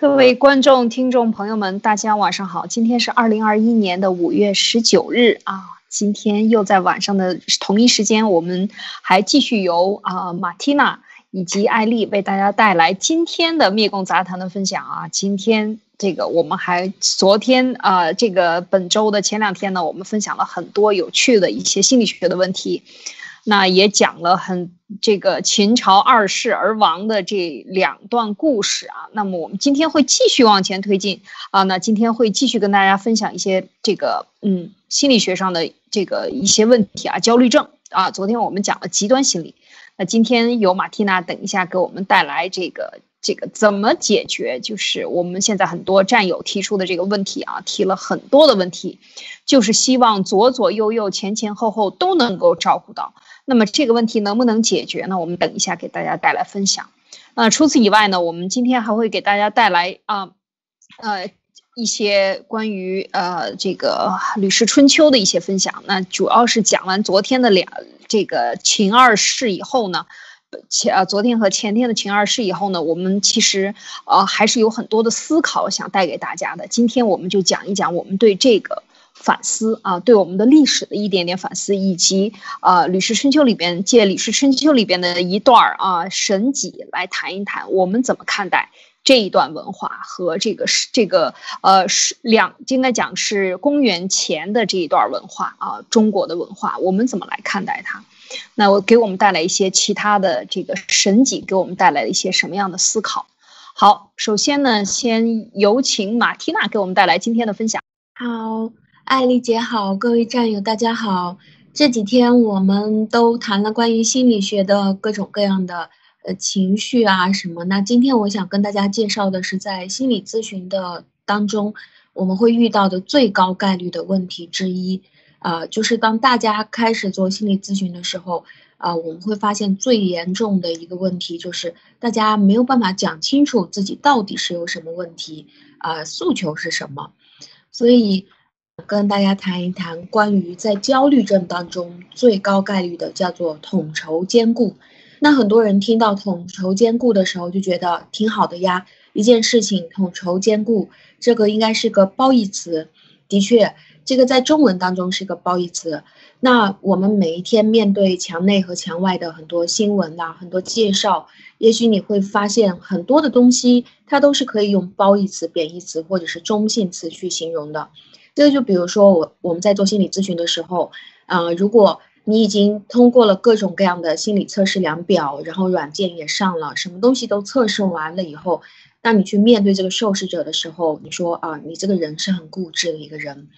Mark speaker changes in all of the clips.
Speaker 1: 各位观众、听众朋友们，大家晚上好！今天是二零二一年的五月十九日啊，今天又在晚上的同一时间，我们还继续由啊马蒂娜以及艾丽为大家带来今天的灭共杂谈的分享啊。今天这个我们还昨天啊，这个本周的前两天呢，我们分享了很多有趣的一些心理学的问题。那也讲了很这个秦朝二世而亡的这两段故事啊。那么我们今天会继续往前推进啊。那今天会继续跟大家分享一些这个嗯心理学上的这个一些问题啊，焦虑症啊。昨天我们讲了极端心理，那今天由马蒂娜等一下给我们带来这个这个怎么解决，就是我们现在很多战友提出的这个问题啊，提了很多的问题，就是希望左左右右前前后后都能够照顾到。那么这个问题能不能解决呢？我们等一下给大家带来分享。呃除此以外呢，我们今天还会给大家带来啊，呃，一些关于呃这个《吕氏春秋》的一些分享。那主要是讲完昨天的两这个秦二世以后呢，前啊昨天和前天的秦二世以后呢，我们其实呃还是有很多的思考想带给大家的。今天我们就讲一讲我们对这个。反思啊，对我们的历史的一点点反思，以及啊《吕氏春秋》里边借《吕氏春秋》里边的一段儿啊神迹来谈一谈，我们怎么看待这一段文化和这个是这个呃是两应该讲是公元前的这一段文化啊中国的文化，我们怎么来看待它？那我给我们带来一些其他的这个神迹，给我们带来了一些什么样的思考？好，首先呢，先有请马缇娜给我们带来今天的分享。
Speaker 2: 好。艾丽姐好，各位战友大家好。这几天我们都谈了关于心理学的各种各样的呃情绪啊什么。那今天我想跟大家介绍的是，在心理咨询的当中，我们会遇到的最高概率的问题之一啊，就是当大家开始做心理咨询的时候啊，我们会发现最严重的一个问题就是大家没有办法讲清楚自己到底是有什么问题啊，诉求是什么，所以。跟大家谈一谈关于在焦虑症当中最高概率的叫做统筹兼顾。那很多人听到统筹兼顾的时候就觉得挺好的呀，一件事情统筹兼顾，这个应该是个褒义词。的确，这个在中文当中是个褒义词。那我们每一天面对墙内和墙外的很多新闻呐，很多介绍，也许你会发现很多的东西，它都是可以用褒义词、贬义词或者是中性词去形容的。这就比如说我我们在做心理咨询的时候，啊，如果你已经通过了各种各样的心理测试量表，然后软件也上了，什么东西都测试完了以后，当你去面对这个受试者的时候，你说啊，你这个人是很固执的一个人，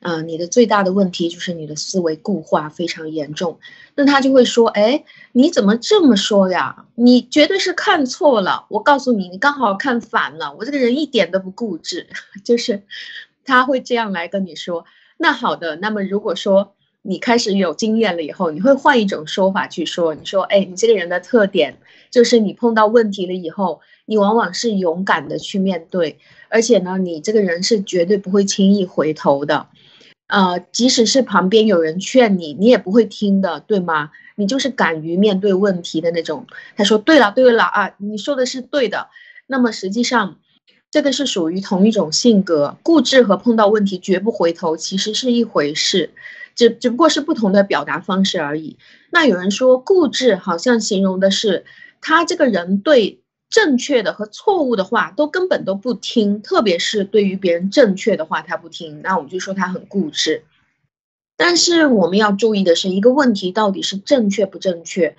Speaker 2: 啊，你的最大的问题就是你的思维固化非常严重，那他就会说，哎，你怎么这么说呀？你绝对是看错了，我告诉你，你刚好看反了，我这个人一点都不固执，就是。他会这样来跟你说，那好的，那么如果说你开始有经验了以后，你会换一种说法去说，你说，哎，你这个人的特点就是你碰到问题了以后，你往往是勇敢的去面对，而且呢，你这个人是绝对不会轻易回头的，呃，即使是旁边有人劝你，你也不会听的，对吗？你就是敢于面对问题的那种。他说，对了，对了啊，你说的是对的。那么实际上。这个是属于同一种性格，固执和碰到问题绝不回头，其实是一回事，只只不过是不同的表达方式而已。那有人说固执好像形容的是他这个人对正确的和错误的话都根本都不听，特别是对于别人正确的话他不听，那我们就说他很固执。但是我们要注意的是，一个问题到底是正确不正确？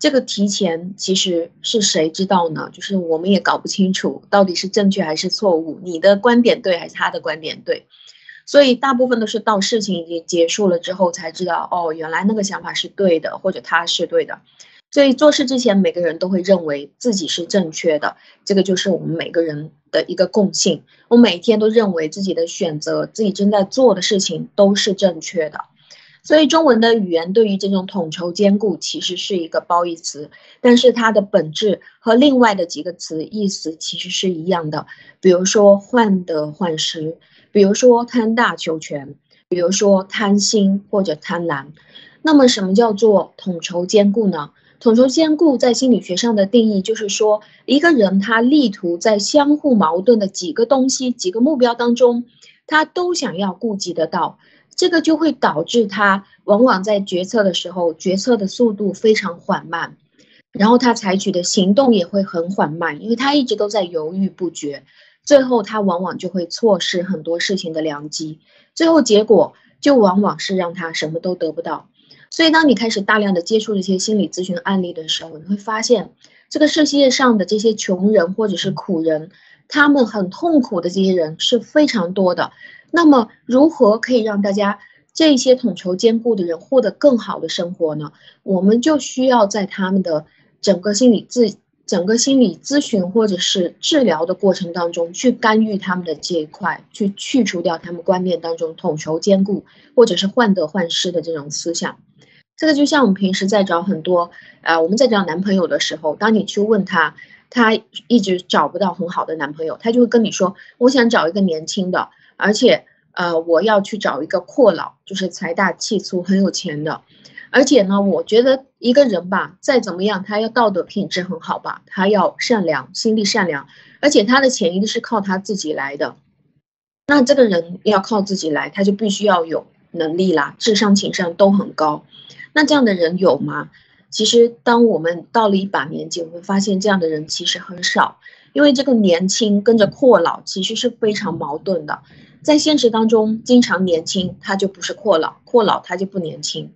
Speaker 2: 这个提前其实是谁知道呢？就是我们也搞不清楚到底是正确还是错误，你的观点对还是他的观点对，所以大部分都是到事情已经结束了之后才知道，哦，原来那个想法是对的，或者他是对的。所以做事之前，每个人都会认为自己是正确的，这个就是我们每个人的一个共性。我每天都认为自己的选择、自己正在做的事情都是正确的。所以中文的语言对于这种统筹兼顾其实是一个褒义词，但是它的本质和另外的几个词意思其实是一样的。比如说患得患失，比如说贪大求全，比如说贪心或者贪婪。那么什么叫做统筹兼顾呢？统筹兼顾在心理学上的定义就是说，一个人他力图在相互矛盾的几个东西、几个目标当中，他都想要顾及得到，这个就会导致他往往在决策的时候，决策的速度非常缓慢，然后他采取的行动也会很缓慢，因为他一直都在犹豫不决，最后他往往就会错失很多事情的良机，最后结果就往往是让他什么都得不到。所以，当你开始大量的接触这些心理咨询案例的时候，你会发现，这个世界上的这些穷人或者是苦人，他们很痛苦的这些人是非常多的。那么，如何可以让大家这些统筹兼顾的人获得更好的生活呢？我们就需要在他们的整个心理咨、整个心理咨询或者是治疗的过程当中，去干预他们的这一块，去去除掉他们观念当中统筹兼顾或者是患得患失的这种思想。这个就像我们平时在找很多，呃，我们在找男朋友的时候，当你去问他，他一直找不到很好的男朋友，他就会跟你说，我想找一个年轻的，而且，呃，我要去找一个阔佬，就是财大气粗、很有钱的，而且呢，我觉得一个人吧，再怎么样，他要道德品质很好吧，他要善良，心地善良，而且他的钱一定是靠他自己来的，那这个人要靠自己来，他就必须要有能力啦，智商、情商都很高。那这样的人有吗？其实，当我们到了一把年纪，我们发现这样的人其实很少，因为这个年轻跟着阔老其实是非常矛盾的。在现实当中，经常年轻他就不是阔老，阔老他就不年轻。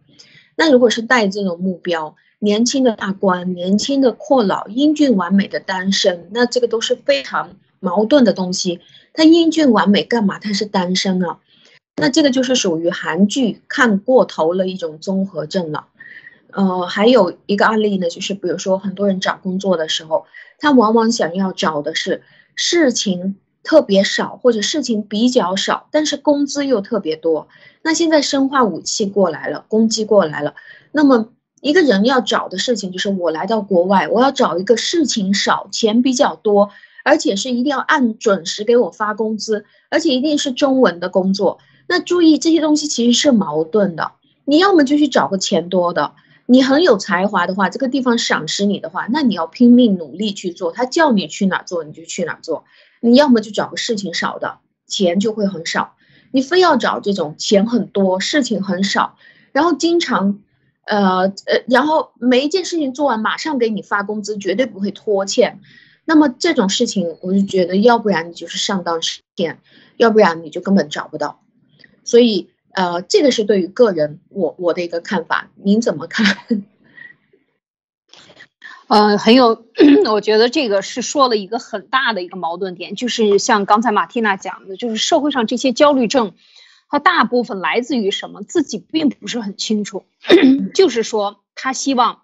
Speaker 2: 那如果是带这种目标，年轻的大官、年轻的阔老、英俊完美的单身，那这个都是非常矛盾的东西。他英俊完美干嘛？他是单身啊。那这个就是属于韩剧看过头了一种综合症了，呃，还有一个案例呢，就是比如说很多人找工作的时候，他往往想要找的是事情特别少或者事情比较少，但是工资又特别多。那现在生化武器过来了，攻击过来了，那么一个人要找的事情就是我来到国外，我要找一个事情少、钱比较多，而且是一定要按准时给我发工资，而且一定是中文的工作。那注意这些东西其实是矛盾的。你要么就去找个钱多的，你很有才华的话，这个地方赏识你的话，那你要拼命努力去做。他叫你去哪做，你就去哪做。你要么就找个事情少的，钱就会很少。你非要找这种钱很多、事情很少，然后经常，呃呃，然后每一件事情做完马上给你发工资，绝对不会拖欠。那么这种事情，我就觉得，要不然你就是上当受骗，要不然你就根本找不到。所以，呃，这个是对于个人我我的一个看法，您怎么看？
Speaker 1: 呃，很有，我觉得这个是说了一个很大的一个矛盾点，就是像刚才马蒂娜讲的，就是社会上这些焦虑症，它大部分来自于什么？自己并不是很清楚，就是说他希望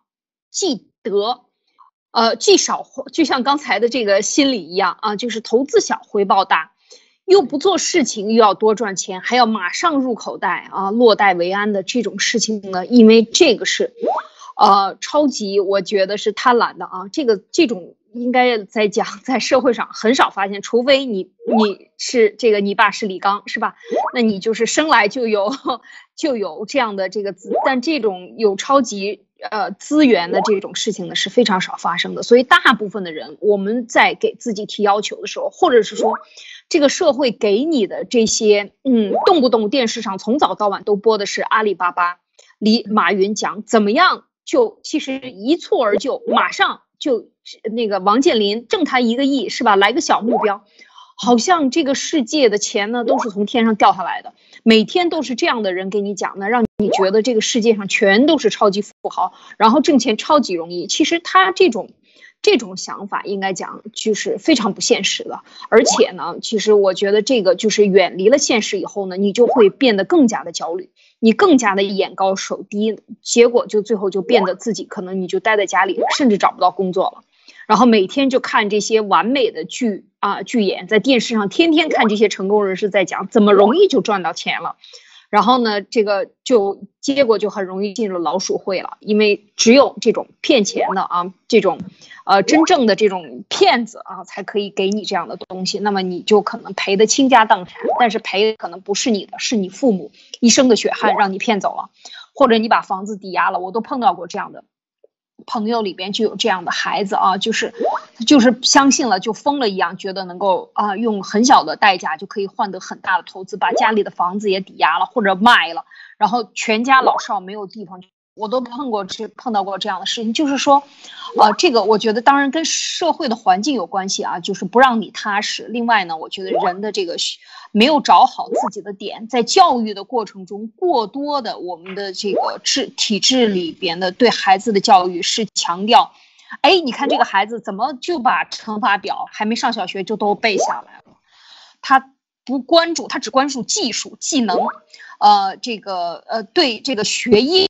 Speaker 1: 既得，呃，既少，就像刚才的这个心理一样啊，就是投资小，回报大。又不做事情，又要多赚钱，还要马上入口袋啊，落袋为安的这种事情呢？因为这个是，呃，超级，我觉得是贪婪的啊。这个这种应该在讲，在社会上很少发现，除非你你是这个你爸是李刚是吧？那你就是生来就有 就有这样的这个资，但这种有超级呃资源的这种事情呢是非常少发生的。所以大部分的人，我们在给自己提要求的时候，或者是说。这个社会给你的这些，嗯，动不动电视上从早到晚都播的是阿里巴巴，李马云讲怎么样就其实一蹴而就，马上就那个王健林挣他一个亿是吧？来个小目标，好像这个世界的钱呢都是从天上掉下来的，每天都是这样的人给你讲的，让你觉得这个世界上全都是超级富豪，然后挣钱超级容易。其实他这种。这种想法应该讲就是非常不现实的，而且呢，其实我觉得这个就是远离了现实以后呢，你就会变得更加的焦虑，你更加的眼高手低，结果就最后就变得自己可能你就待在家里，甚至找不到工作了，然后每天就看这些完美的剧啊剧演，在电视上天天看这些成功人士在讲怎么容易就赚到钱了。然后呢，这个就结果就很容易进入老鼠会了，因为只有这种骗钱的啊，这种，呃，真正的这种骗子啊，才可以给你这样的东西。那么你就可能赔得倾家荡产，但是赔的可能不是你的，是你父母一生的血汗让你骗走了，或者你把房子抵押了，我都碰到过这样的。朋友里边就有这样的孩子啊，就是就是相信了就疯了一样，觉得能够啊用很小的代价就可以换得很大的投资，把家里的房子也抵押了或者卖了，然后全家老少没有地方。我都碰过这碰到过这样的事情，就是说，呃，这个我觉得当然跟社会的环境有关系啊，就是不让你踏实。另外呢，我觉得人的这个没有找好自己的点，在教育的过程中，过多的我们的这个制体制里边的对孩子的教育是强调，哎，你看这个孩子怎么就把乘法表还没上小学就都背下来了，他不关注，他只关注技术技能，呃，这个呃对这个学业。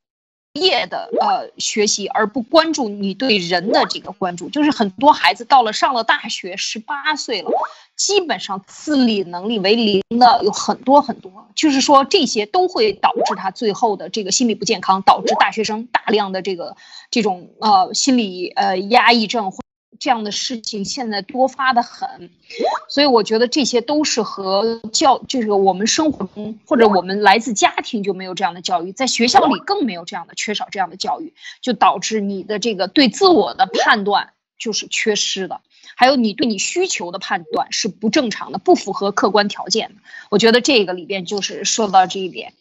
Speaker 1: 业的呃学习，而不关注你对人的这个关注，就是很多孩子到了上了大学，十八岁了，基本上自理能力为零的有很多很多，就是说这些都会导致他最后的这个心理不健康，导致大学生大量的这个这种呃心理呃压抑症。这样的事情现在多发的很，所以我觉得这些都是和教，就是我们生活中或者我们来自家庭就没有这样的教育，在学校里更没有这样的缺少这样的教育，就导致你的这个对自我的判断就是缺失的，还有你对你需求的判断是不正常的，不符合客观条件的。我觉得这个里边就是说到这一点。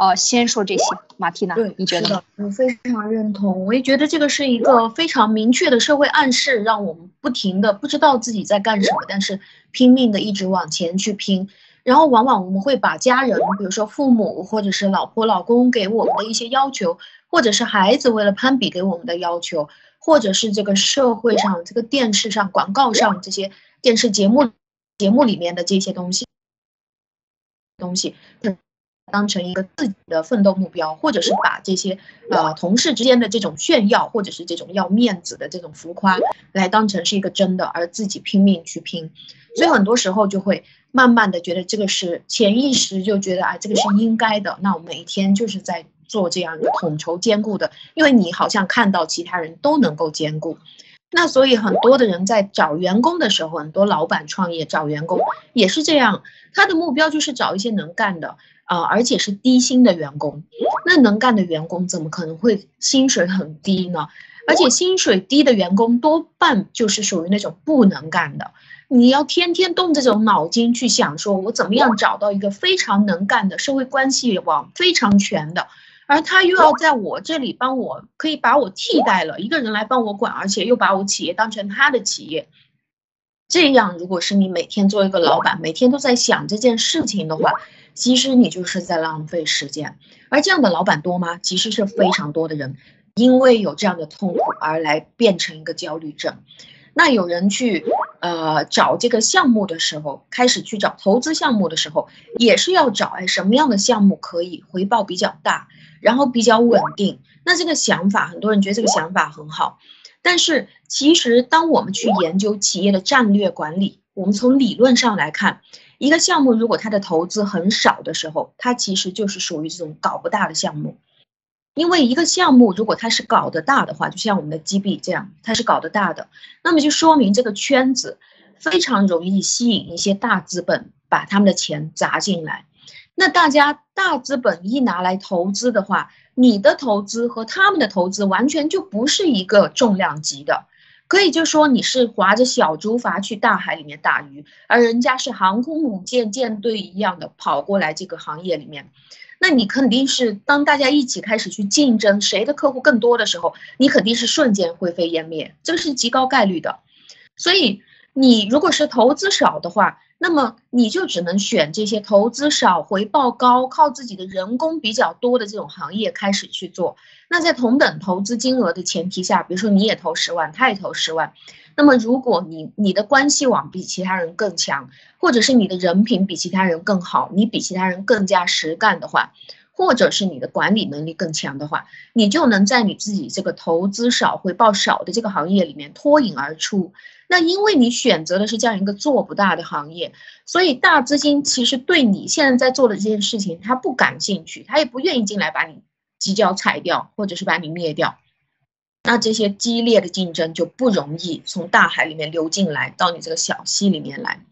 Speaker 1: 呃，先说这些，马蒂娜，
Speaker 2: 对，
Speaker 1: 你觉得？
Speaker 2: 我非常认同，我也觉得这个是一个非常明确的社会暗示，让我们不停的不知道自己在干什么，但是拼命的一直往前去拼。然后往往我们会把家人，比如说父母或者是老婆老公给我们的一些要求，或者是孩子为了攀比给我们的要求，或者是这个社会上、这个电视上、广告上这些电视节目节目里面的这些东西东西。当成一个自己的奋斗目标，或者是把这些呃同事之间的这种炫耀，或者是这种要面子的这种浮夸，来当成是一个真的，而自己拼命去拼，所以很多时候就会慢慢的觉得这个是潜意识就觉得啊这个是应该的，那我每天就是在做这样一个统筹兼顾的，因为你好像看到其他人都能够兼顾，那所以很多的人在找员工的时候，很多老板创业找员工也是这样，他的目标就是找一些能干的。啊，而且是低薪的员工，那能干的员工怎么可能会薪水很低呢？而且薪水低的员工多半就是属于那种不能干的，你要天天动这种脑筋去想，说我怎么样找到一个非常能干的社会关系网非常全的，而他又要在我这里帮我，可以把我替代了一个人来帮我管，而且又把我企业当成他的企业。这样，如果是你每天做一个老板，每天都在想这件事情的话，其实你就是在浪费时间。而这样的老板多吗？其实是非常多的人，因为有这样的痛苦而来变成一个焦虑症。那有人去呃找这个项目的时候，开始去找投资项目的时候，也是要找哎什么样的项目可以回报比较大，然后比较稳定。那这个想法，很多人觉得这个想法很好。但是，其实当我们去研究企业的战略管理，我们从理论上来看，一个项目如果它的投资很少的时候，它其实就是属于这种搞不大的项目。因为一个项目如果它是搞得大的话，就像我们的 G B 这样，它是搞得大的，那么就说明这个圈子非常容易吸引一些大资本把他们的钱砸进来。那大家大资本一拿来投资的话，你的投资和他们的投资完全就不是一个重量级的，可以就说你是划着小竹筏去大海里面打鱼，而人家是航空母舰舰队一样的跑过来这个行业里面，那你肯定是当大家一起开始去竞争谁的客户更多的时候，你肯定是瞬间灰飞烟灭，这个是极高概率的，所以你如果是投资少的话。那么你就只能选这些投资少、回报高、靠自己的人工比较多的这种行业开始去做。那在同等投资金额的前提下，比如说你也投十万，他也投十万，那么如果你你的关系网比其他人更强，或者是你的人品比其他人更好，你比其他人更加实干的话，或者是你的管理能力更强的话，你就能在你自己这个投资少、回报少的这个行业里面脱颖而出。那因为你选择的是这样一个做不大的行业，所以大资金其实对你现在在做的这件事情，他不感兴趣，他也不愿意进来把你犄角踩掉，或者是把你灭掉。那这些激烈的竞争就不容易从大海里面流进来到你这个小溪里面来。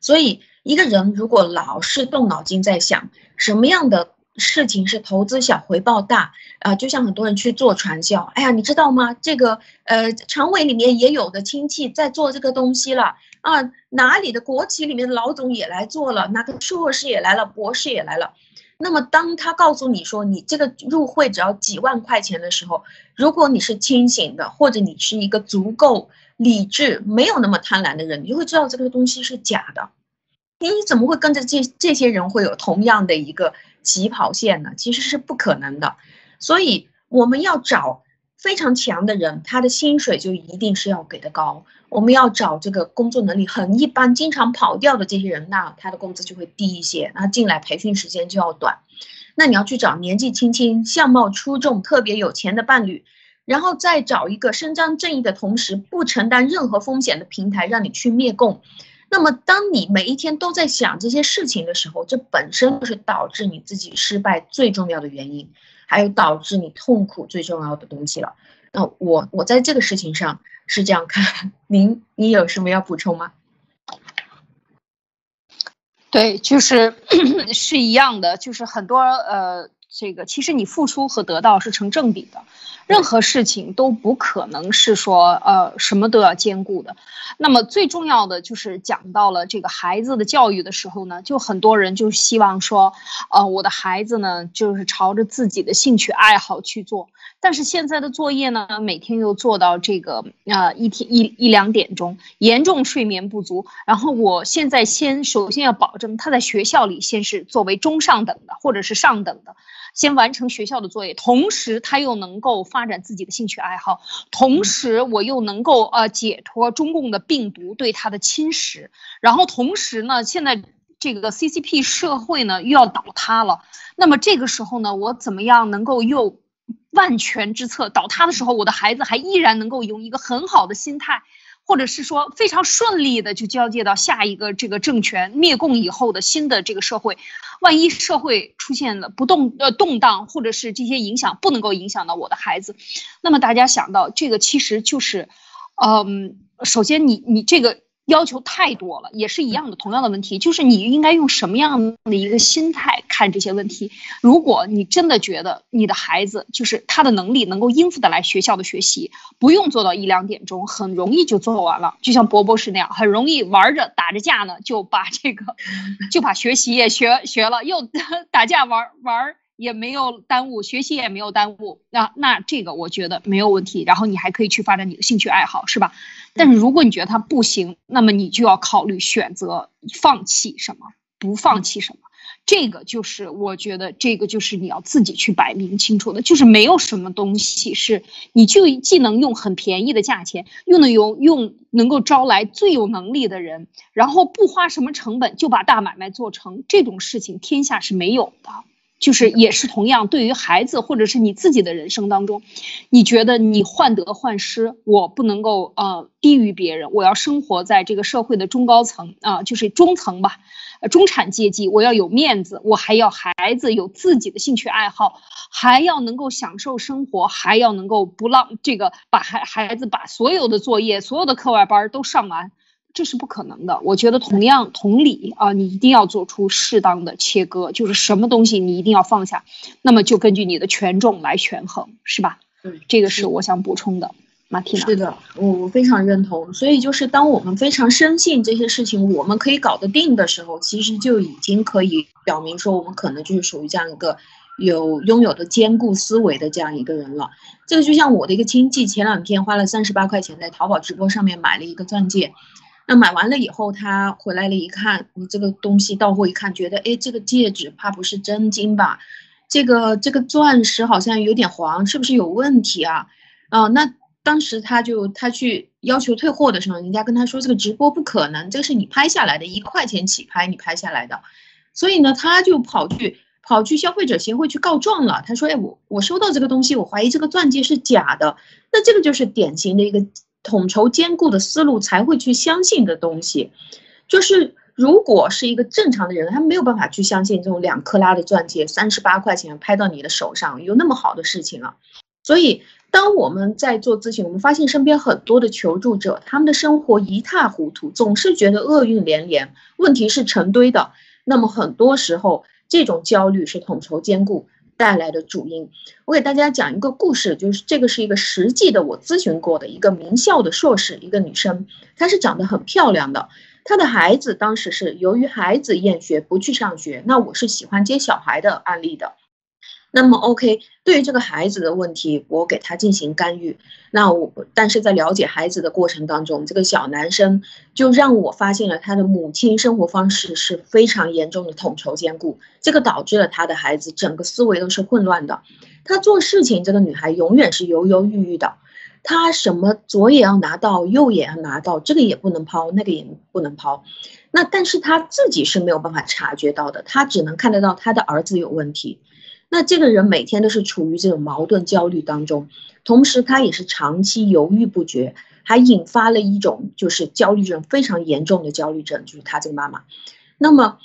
Speaker 2: 所以一个人如果老是动脑筋在想什么样的事情是投资小回报大啊，就像很多人去做传销，哎呀，你知道吗？这个呃，常委里面也有的亲戚在做这个东西了啊，哪里的国企里面的老总也来做了，哪个硕士也来了，博士也来了。那么当他告诉你说你这个入会只要几万块钱的时候，如果你是清醒的，或者你是一个足够理智、没有那么贪婪的人，你就会知道这个东西是假的。你怎么会跟着这这些人会有同样的一个？起跑线呢，其实是不可能的，所以我们要找非常强的人，他的薪水就一定是要给的高。我们要找这个工作能力很一般、经常跑掉的这些人，那他的工资就会低一些，那进来培训时间就要短。那你要去找年纪轻轻、相貌出众、特别有钱的伴侣，然后再找一个伸张正义的同时不承担任何风险的平台，让你去灭共。那么，当你每一天都在想这些事情的时候，这本身就是导致你自己失败最重要的原因，还有导致你痛苦最重要的东西了。那我我在这个事情上是这样看，您你有什么要补充吗？
Speaker 1: 对，就是 是一样的，就是很多呃，这个其实你付出和得到是成正比的。任何事情都不可能是说，呃，什么都要兼顾的。那么最重要的就是讲到了这个孩子的教育的时候呢，就很多人就希望说，呃，我的孩子呢，就是朝着自己的兴趣爱好去做。但是现在的作业呢，每天又做到这个，呃，一天一一两点钟，严重睡眠不足。然后我现在先首先要保证他在学校里先是作为中上等的，或者是上等的。先完成学校的作业，同时他又能够发展自己的兴趣爱好，同时我又能够呃解脱中共的病毒对他的侵蚀，然后同时呢，现在这个 CCP 社会呢又要倒塌了，那么这个时候呢，我怎么样能够又万全之策？倒塌的时候，我的孩子还依然能够用一个很好的心态。或者是说非常顺利的就交接到下一个这个政权灭共以后的新的这个社会，万一社会出现了不动呃动荡，或者是这些影响不能够影响到我的孩子，那么大家想到这个其实就是，嗯，首先你你这个。要求太多了，也是一样的，同样的问题，就是你应该用什么样的一个心态看这些问题。如果你真的觉得你的孩子就是他的能力能够应付得来学校的学习，不用做到一两点钟，很容易就做完了，就像博博士那样，很容易玩着打着架呢，就把这个就把学习也学学了，又 打架玩玩。也没有耽误学习，也没有耽误。那那这个我觉得没有问题。然后你还可以去发展你的兴趣爱好，是吧？但是如果你觉得它不行，那么你就要考虑选择放弃什么，不放弃什么。这个就是我觉得这个就是你要自己去摆明清楚的。就是没有什么东西是你就既能用很便宜的价钱，又能用用能够招来最有能力的人，然后不花什么成本就把大买卖做成这种事情，天下是没有的。就是也是同样，对于孩子或者是你自己的人生当中，你觉得你患得患失，我不能够呃低于别人，我要生活在这个社会的中高层啊，就是中层吧，中产阶级，我要有面子，我还要孩子有自己的兴趣爱好，还要能够享受生活，还要能够不浪这个把孩孩子把所有的作业、所有的课外班都上完。这是不可能的。我觉得同样同理啊，你一定要做出适当的切割，就是什么东西你一定要放下，那么就根据你的权重来权衡，是吧？
Speaker 2: 嗯，
Speaker 1: 这个是我想补充的。马蒂娜，
Speaker 2: 是的，我我非常认同。所以就是当我们非常深信这些事情我们可以搞得定的时候，其实就已经可以表明说我们可能就是属于这样一个有拥有的坚固思维的这样一个人了。这个就像我的一个亲戚，前两天花了三十八块钱在淘宝直播上面买了一个钻戒。那买完了以后，他回来了，一看你这个东西到货一看，觉得哎，这个戒指怕不是真金吧？这个这个钻石好像有点黄，是不是有问题啊？啊，那当时他就他去要求退货的时候，人家跟他说这个直播不可能，这个是你拍下来的，一块钱起拍你拍下来的，所以呢，他就跑去跑去消费者协会去告状了。他说，哎，我我收到这个东西，我怀疑这个钻戒是假的。那这个就是典型的一个。统筹兼顾的思路才会去相信的东西，就是如果是一个正常的人，他没有办法去相信这种两克拉的钻戒三十八块钱拍到你的手上有那么好的事情啊。所以，当我们在做咨询，我们发现身边很多的求助者，他们的生活一塌糊涂，总是觉得厄运连连，问题是成堆的。那么很多时候，这种焦虑是统筹兼顾带来的主因。我给大家讲一个故事，就是这个是一个实际的，我咨询过的一个名校的硕士，一个女生，她是长得很漂亮的。她的孩子当时是由于孩子厌学不去上学，那我是喜欢接小孩的案例的。那么，OK，对于这个孩子的问题，我给他进行干预。那我，但是在了解孩子的过程当中，这个小男生就让我发现了他的母亲生活方式是非常严重的统筹兼顾，这个导致了他的孩子整个思维都是混乱的。他做事情，这个女孩永远是犹犹豫豫的。他什么左也要拿到，右也要拿到，这个也不能抛，那个也不能抛。那但是他自己是没有办法察觉到的，他只能看得到他的儿子有问题。那这个人每天都是处于这种矛盾焦虑当中，同时他也是长期犹豫不决，还引发了一种就是焦虑症非常严重的焦虑症，就是他这个妈妈。那么，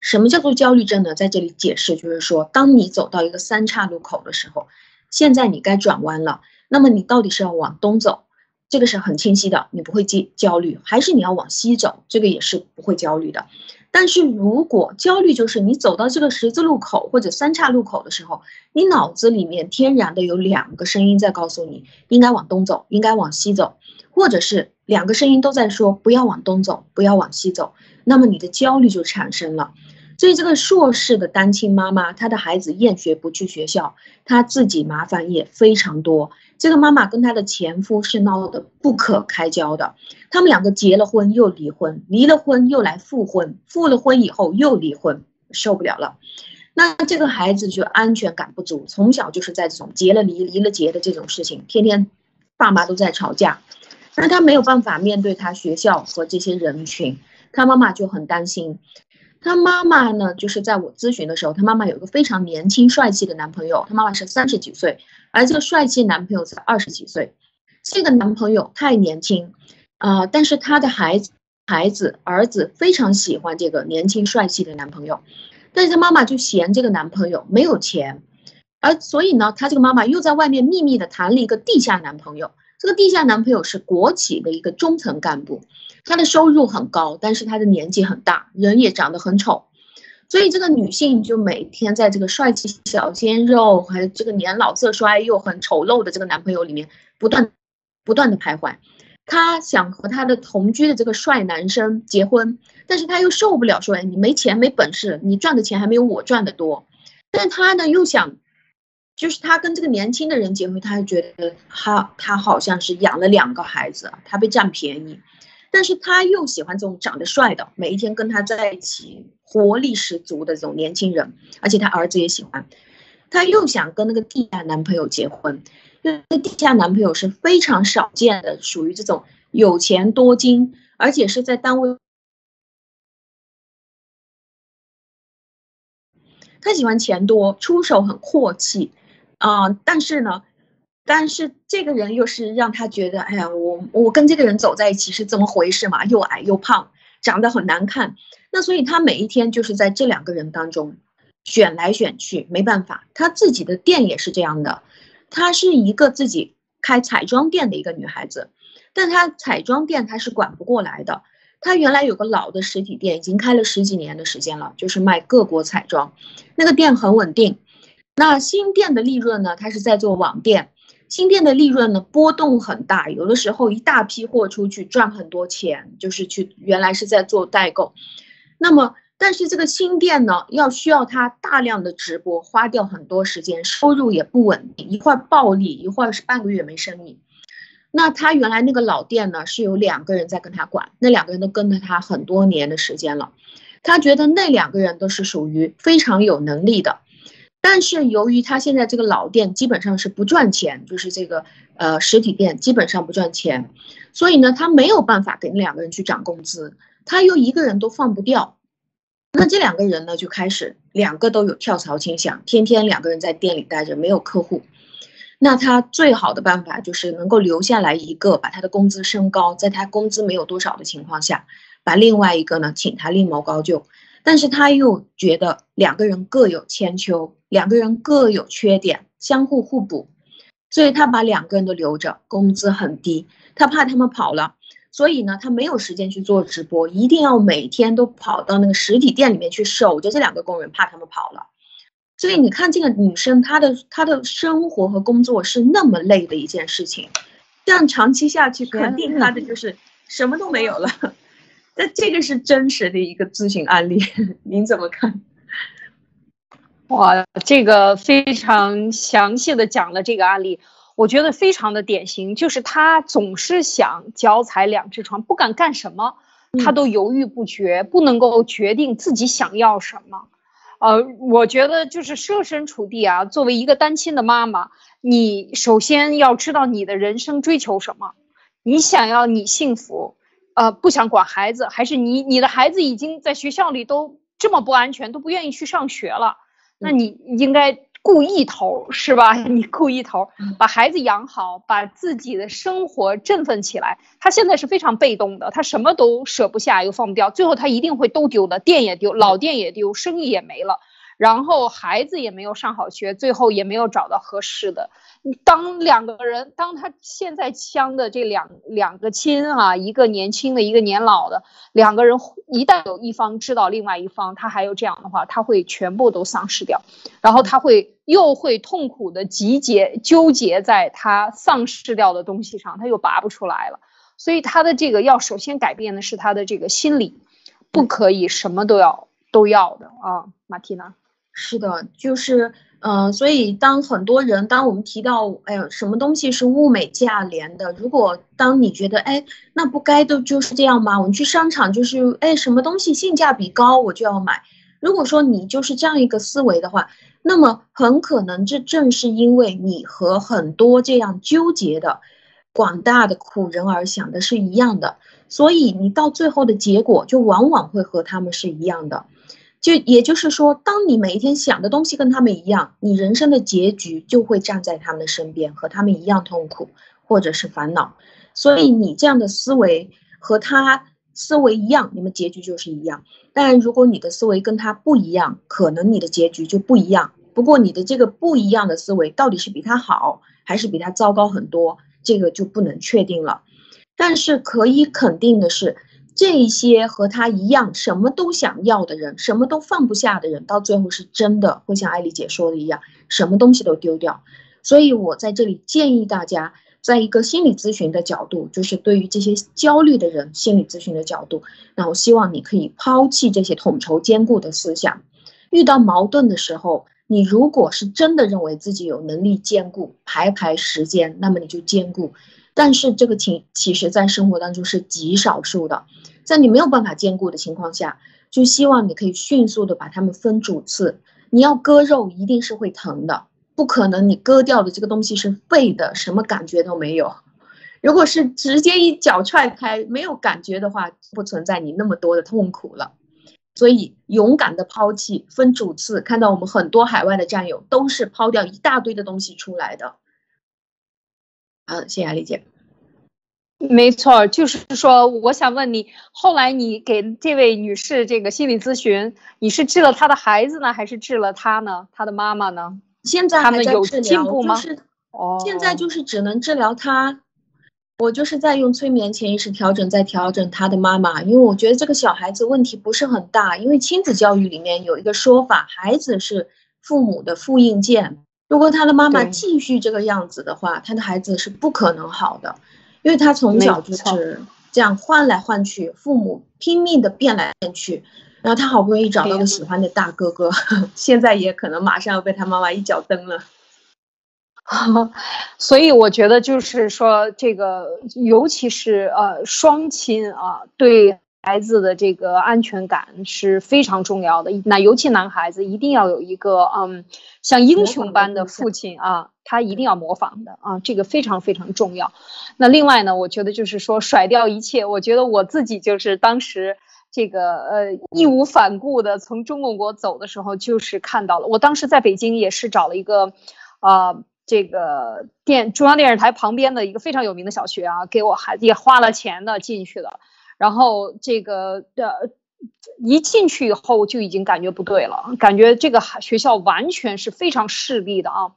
Speaker 2: 什么叫做焦虑症呢？在这里解释就是说，当你走到一个三岔路口的时候，现在你该转弯了，那么你到底是要往东走，这个是很清晰的，你不会焦焦虑，还是你要往西走，这个也是不会焦虑的。但是如果焦虑就是你走到这个十字路口或者三岔路口的时候，你脑子里面天然的有两个声音在告诉你应该往东走，应该往西走，或者是两个声音都在说不要往东走，不要往西走，那么你的焦虑就产生了。所以这个硕士的单亲妈妈，她的孩子厌学不去学校，她自己麻烦也非常多。这个妈妈跟她的前夫是闹得不可开交的，他们两个结了婚又离婚，离了婚又来复婚，复了婚以后又离婚，受不了了。那这个孩子就安全感不足，从小就是在这种结了离，离了结的这种事情，天天爸妈都在吵架，那他没有办法面对他学校和这些人群，他妈妈就很担心。她妈妈呢，就是在我咨询的时候，她妈妈有一个非常年轻帅气的男朋友，她妈妈是三十几岁，而这个帅气男朋友才二十几岁。这个男朋友太年轻，啊，但是他的孩子、孩子、儿子非常喜欢这个年轻帅气的男朋友，但是他妈妈就嫌这个男朋友没有钱，而所以呢，他这个妈妈又在外面秘密的谈了一个地下男朋友。这个地下男朋友是国企的一个中层干部，她的收入很高，但是她的年纪很大，人也长得很丑，所以这个女性就每天在这个帅气小鲜肉还这个年老色衰又很丑陋的这个男朋友里面不断不断的徘徊。她想和她的同居的这个帅男生结婚，但是她又受不了说，哎，你没钱没本事，你赚的钱还没有我赚的多，但她呢又想。就是她跟这个年轻的人结婚，她就觉得她她好像是养了两个孩子，她被占便宜，但是他又喜欢这种长得帅的，每一天跟他在一起活力十足的这种年轻人，而且他儿子也喜欢，他又想跟那个地下男朋友结婚，因为地下男朋友是非常少见的，属于这种有钱多金，而且是在单位。他喜欢钱多，出手很阔气。啊，但是呢，但是这个人又是让他觉得，哎呀，我我跟这个人走在一起是怎么回事嘛？又矮又胖，长得很难看。那所以他每一天就是在这两个人当中选来选去，没办法。他自己的店也是这样的，她是一个自己开彩妆店的一个女孩子，但她彩妆店她是管不过来的。她原来有个老的实体店，已经开了十几年的时间了，就是卖各国彩妆，那个店很稳定。那新店的利润呢？它是在做网店，新店的利润呢波动很大，有的时候一大批货出去赚很多钱，就是去原来是在做代购。那么，但是这个新店呢，要需要他大量的直播，花掉很多时间，收入也不稳定，一会儿暴利，一会儿是半个月没生意。那他原来那个老店呢，是有两个人在跟他管，那两个人都跟了他很多年的时间了，他觉得那两个人都是属于非常有能力的。但是由于他现在这个老店基本上是不赚钱，就是这个呃实体店基本上不赚钱，所以呢他没有办法给那两个人去涨工资，他又一个人都放不掉，那这两个人呢就开始两个都有跳槽倾向，天天两个人在店里待着没有客户，那他最好的办法就是能够留下来一个，把他的工资升高，在他工资没有多少的情况下，把另外一个呢请他另谋高就。但是他又觉得两个人各有千秋，两个人各有缺点，相互互补，所以他把两个人都留着，工资很低，他怕他们跑了，所以呢，他没有时间去做直播，一定要每天都跑到那个实体店里面去守着这两个工人，怕他们跑了。所以你看，这个女生她的她的生活和工作是那么累的一件事情，这样长期下去，肯定她的就是什么都没有了。那这个是真实的一个咨询案例，您怎么看？
Speaker 1: 哇，这个非常详细的讲了这个案例。我觉得非常的典型，就是他总是想脚踩两只船，不敢干什么，他都犹豫不决，不能够决定自己想要什么。呃，我觉得就是设身处地啊，作为一个单亲的妈妈，你首先要知道你的人生追求什么，你想要你幸福，呃，不想管孩子，还是你你的孩子已经在学校里都这么不安全，都不愿意去上学了，那你应该。顾一头是吧？你顾一头，把孩子养好，把自己的生活振奋起来。他现在是非常被动的，他什么都舍不下又放不掉，最后他一定会都丢的，店也丢，老店也丢，生意也没了。然后孩子也没有上好学，最后也没有找到合适的。当两个人，当他现在相的这两两个亲啊，一个年轻的，一个年老的，两个人一旦有一方知道另外一方他还有这样的话，他会全部都丧失掉，然后他会又会痛苦的集结纠结在他丧失掉的东西上，他又拔不出来了。所以他的这个要首先改变的是他的这个心理，不可以什么都要都要的啊，马蒂娜。
Speaker 2: 是的，就是，嗯，所以当很多人，当我们提到，哎呀，什么东西是物美价廉的？如果当你觉得，哎，那不该都就是这样吗？我们去商场就是，哎，什么东西性价比高，我就要买。如果说你就是这样一个思维的话，那么很可能这正是因为你和很多这样纠结的广大的苦人儿想的是一样的，所以你到最后的结果就往往会和他们是一样的。就也就是说，当你每一天想的东西跟他们一样，你人生的结局就会站在他们的身边，和他们一样痛苦或者是烦恼。所以你这样的思维和他思维一样，你们结局就是一样。但如果你的思维跟他不一样，可能你的结局就不一样。不过你的这个不一样的思维到底是比他好，还是比他糟糕很多，这个就不能确定了。但是可以肯定的是。这一些和他一样什么都想要的人，什么都放不下的人，到最后是真的会像艾丽姐说的一样，什么东西都丢掉。所以我在这里建议大家，在一个心理咨询的角度，就是对于这些焦虑的人，心理咨询的角度，那我希望你可以抛弃这些统筹兼顾的思想。遇到矛盾的时候，你如果是真的认为自己有能力兼顾，排排时间，那么你就兼顾。但是这个情其实，在生活当中是极少数的，在你没有办法兼顾的情况下，就希望你可以迅速的把它们分主次。你要割肉，一定是会疼的，不可能你割掉的这个东西是废的，什么感觉都没有。如果是直接一脚踹开，没有感觉的话，不存在你那么多的痛苦了。所以勇敢的抛弃，分主次。看到我们很多海外的战友都是抛掉一大堆的东西出来的。好，谢谢阿丽姐。
Speaker 1: 没错，就是说，我想问你，后来你给这位女士这个心理咨询，你是治了她的孩子呢，还是治了她呢？她的妈妈呢？
Speaker 2: 现在
Speaker 1: 他们有进步吗？
Speaker 2: 哦，现在就是只能治疗她。我就是在用催眠潜意识调整，在调整她的妈妈，因为我觉得这个小孩子问题不是很大，因为亲子教育里面有一个说法，孩子是父母的复印件。如果他的妈妈继续这个样子的话，他的孩子是不可能好的，因为他从小就是这样换来换去，父母拼命的变来变去，然后他好不容易找到个喜欢的大哥哥，现在也可能马上要被他妈妈一脚蹬了。
Speaker 1: 所以我觉得就是说，这个尤其是呃双亲啊，对。孩子的这个安全感是非常重要的，那尤其男孩子一定要有一个嗯，像英雄般的父亲啊，他一定要模仿的啊，这个非常非常重要。那另外呢，我觉得就是说甩掉一切，我觉得我自己就是当时这个呃义无反顾的从中共国走的时候，就是看到了。我当时在北京也是找了一个啊，这个电中央电视台旁边的一个非常有名的小学啊，给我孩子也花了钱的进去了。然后这个的，一进去以后就已经感觉不对了，感觉这个学校完全是非常势利的啊，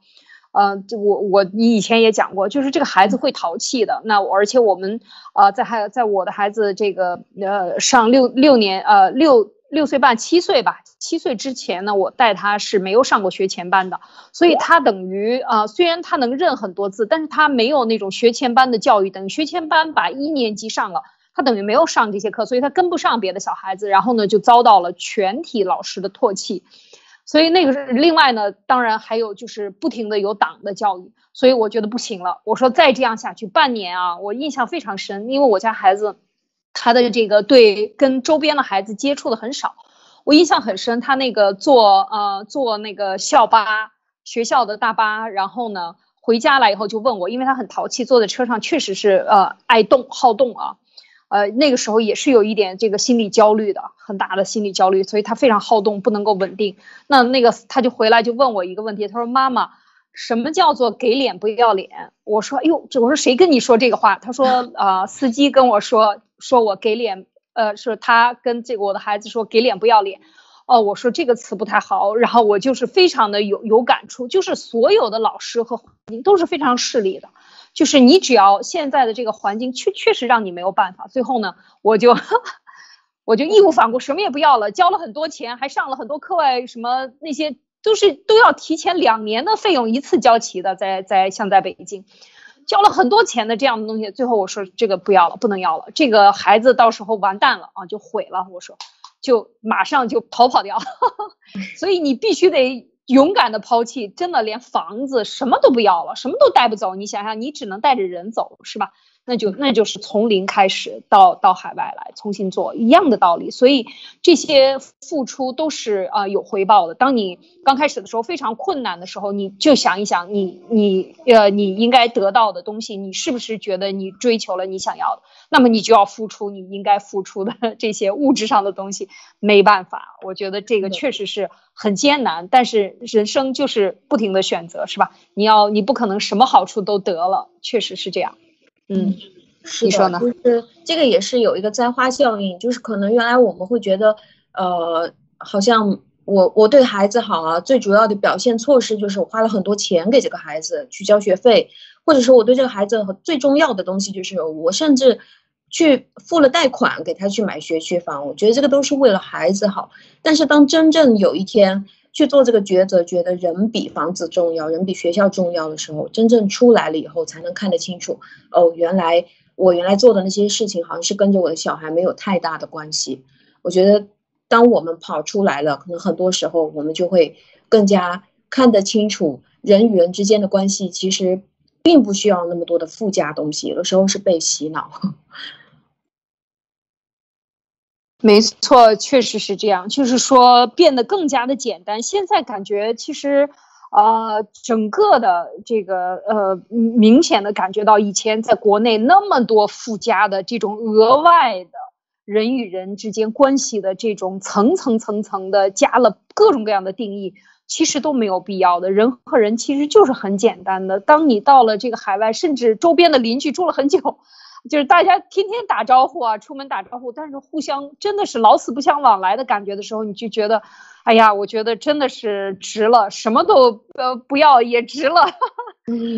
Speaker 1: 呃，我我以前也讲过，就是这个孩子会淘气的。那而且我们呃，在还在我的孩子这个呃上六六年呃六六岁半七岁吧，七岁之前呢，我带他是没有上过学前班的，所以他等于啊，虽然他能认很多字，但是他没有那种学前班的教育，等于学前班把一年级上了，他等于没有上这些课，所以他跟不上别的小孩子，然后呢就遭到了全体老师的唾弃。所以那个是另外呢，当然还有就是不停的有党的教育，所以我觉得不行了。我说再这样下去，半年啊，我印象非常深，因为我家孩子他的这个对跟周边的孩子接触的很少，我印象很深。他那个坐呃坐那个校巴，学校的大巴，然后呢回家来以后就问我，因为他很淘气，坐在车上确实是呃爱动好动啊。呃，那个时候也是有一点这个心理焦虑的，很大的心理焦虑，所以他非常好动，不能够稳定。那那个他就回来就问我一个问题，他说：“妈妈，什么叫做给脸不要脸？”我说：“哎呦，这我说谁跟你说这个话？”他说：“啊，司机跟我说，说我给脸，呃，是他跟这个我的孩子说给脸不要脸。”哦，我说这个词不太好，然后我就是非常的有有感触，就是所有的老师和环境都是非常势利的。就是你只要现在的这个环境确确实让你没有办法，最后呢，我就 我就义无反顾，什么也不要了，交了很多钱，还上了很多课外什么那些都是都要提前两年的费用一次交齐的，在在像在北京，交了很多钱的这样的东西，最后我说这个不要了，不能要了，这个孩子到时候完蛋了啊，就毁了，我说就马上就逃跑掉，所以你必须得。勇敢的抛弃，真的连房子什么都不要了，什么都带不走。你想想，你只能带着人走，是吧？那就那就是从零开始到到海外来重新做一样的道理，所以这些付出都是啊有回报的。当你刚开始的时候非常困难的时候，你就想一想，你你呃你应该得到的东西，你是不是觉得你追求了你想要的？那么你就要付出你应该付出的 这些物质上的东西。没办法，我觉得这个确实是很艰难，但是人生就是不停的选择，是吧？你要你不可能什么好处都得了，确实是这样。嗯，
Speaker 2: 是的，就是这个也是有一个栽花效应，就是可能原来我们会觉得，呃，好像我我对孩子好啊，最主要的表现措施就是我花了很多钱给这个孩子去交学费，或者说我对这个孩子最重要的东西就是我甚至去付了贷款给他去买学区房，我觉得这个都是为了孩子好。但是当真正有一天，去做这个抉择，觉得人比房子重要，人比学校重要的时候，真正出来了以后，才能看得清楚。哦，原来我原来做的那些事情，好像是跟着我的小孩没有太大的关系。我觉得，当我们跑出来了，可能很多时候我们就会更加看得清楚，人与人之间的关系其实并不需要那么多的附加东西，有的时候是被洗脑。
Speaker 1: 没错，确实是这样，就是说变得更加的简单。现在感觉其实，呃，整个的这个呃，明显的感觉到以前在国内那么多附加的这种额外的人与人之间关系的这种层层层层的加了各种各样的定义，其实都没有必要的。人和人其实就是很简单的。当你到了这个海外，甚至周边的邻居住了很久。就是大家天天打招呼啊，出门打招呼，但是互相真的是老死不相往来的感觉的时候，你就觉得，哎呀，我觉得真的是值了，什么都呃不要也值了，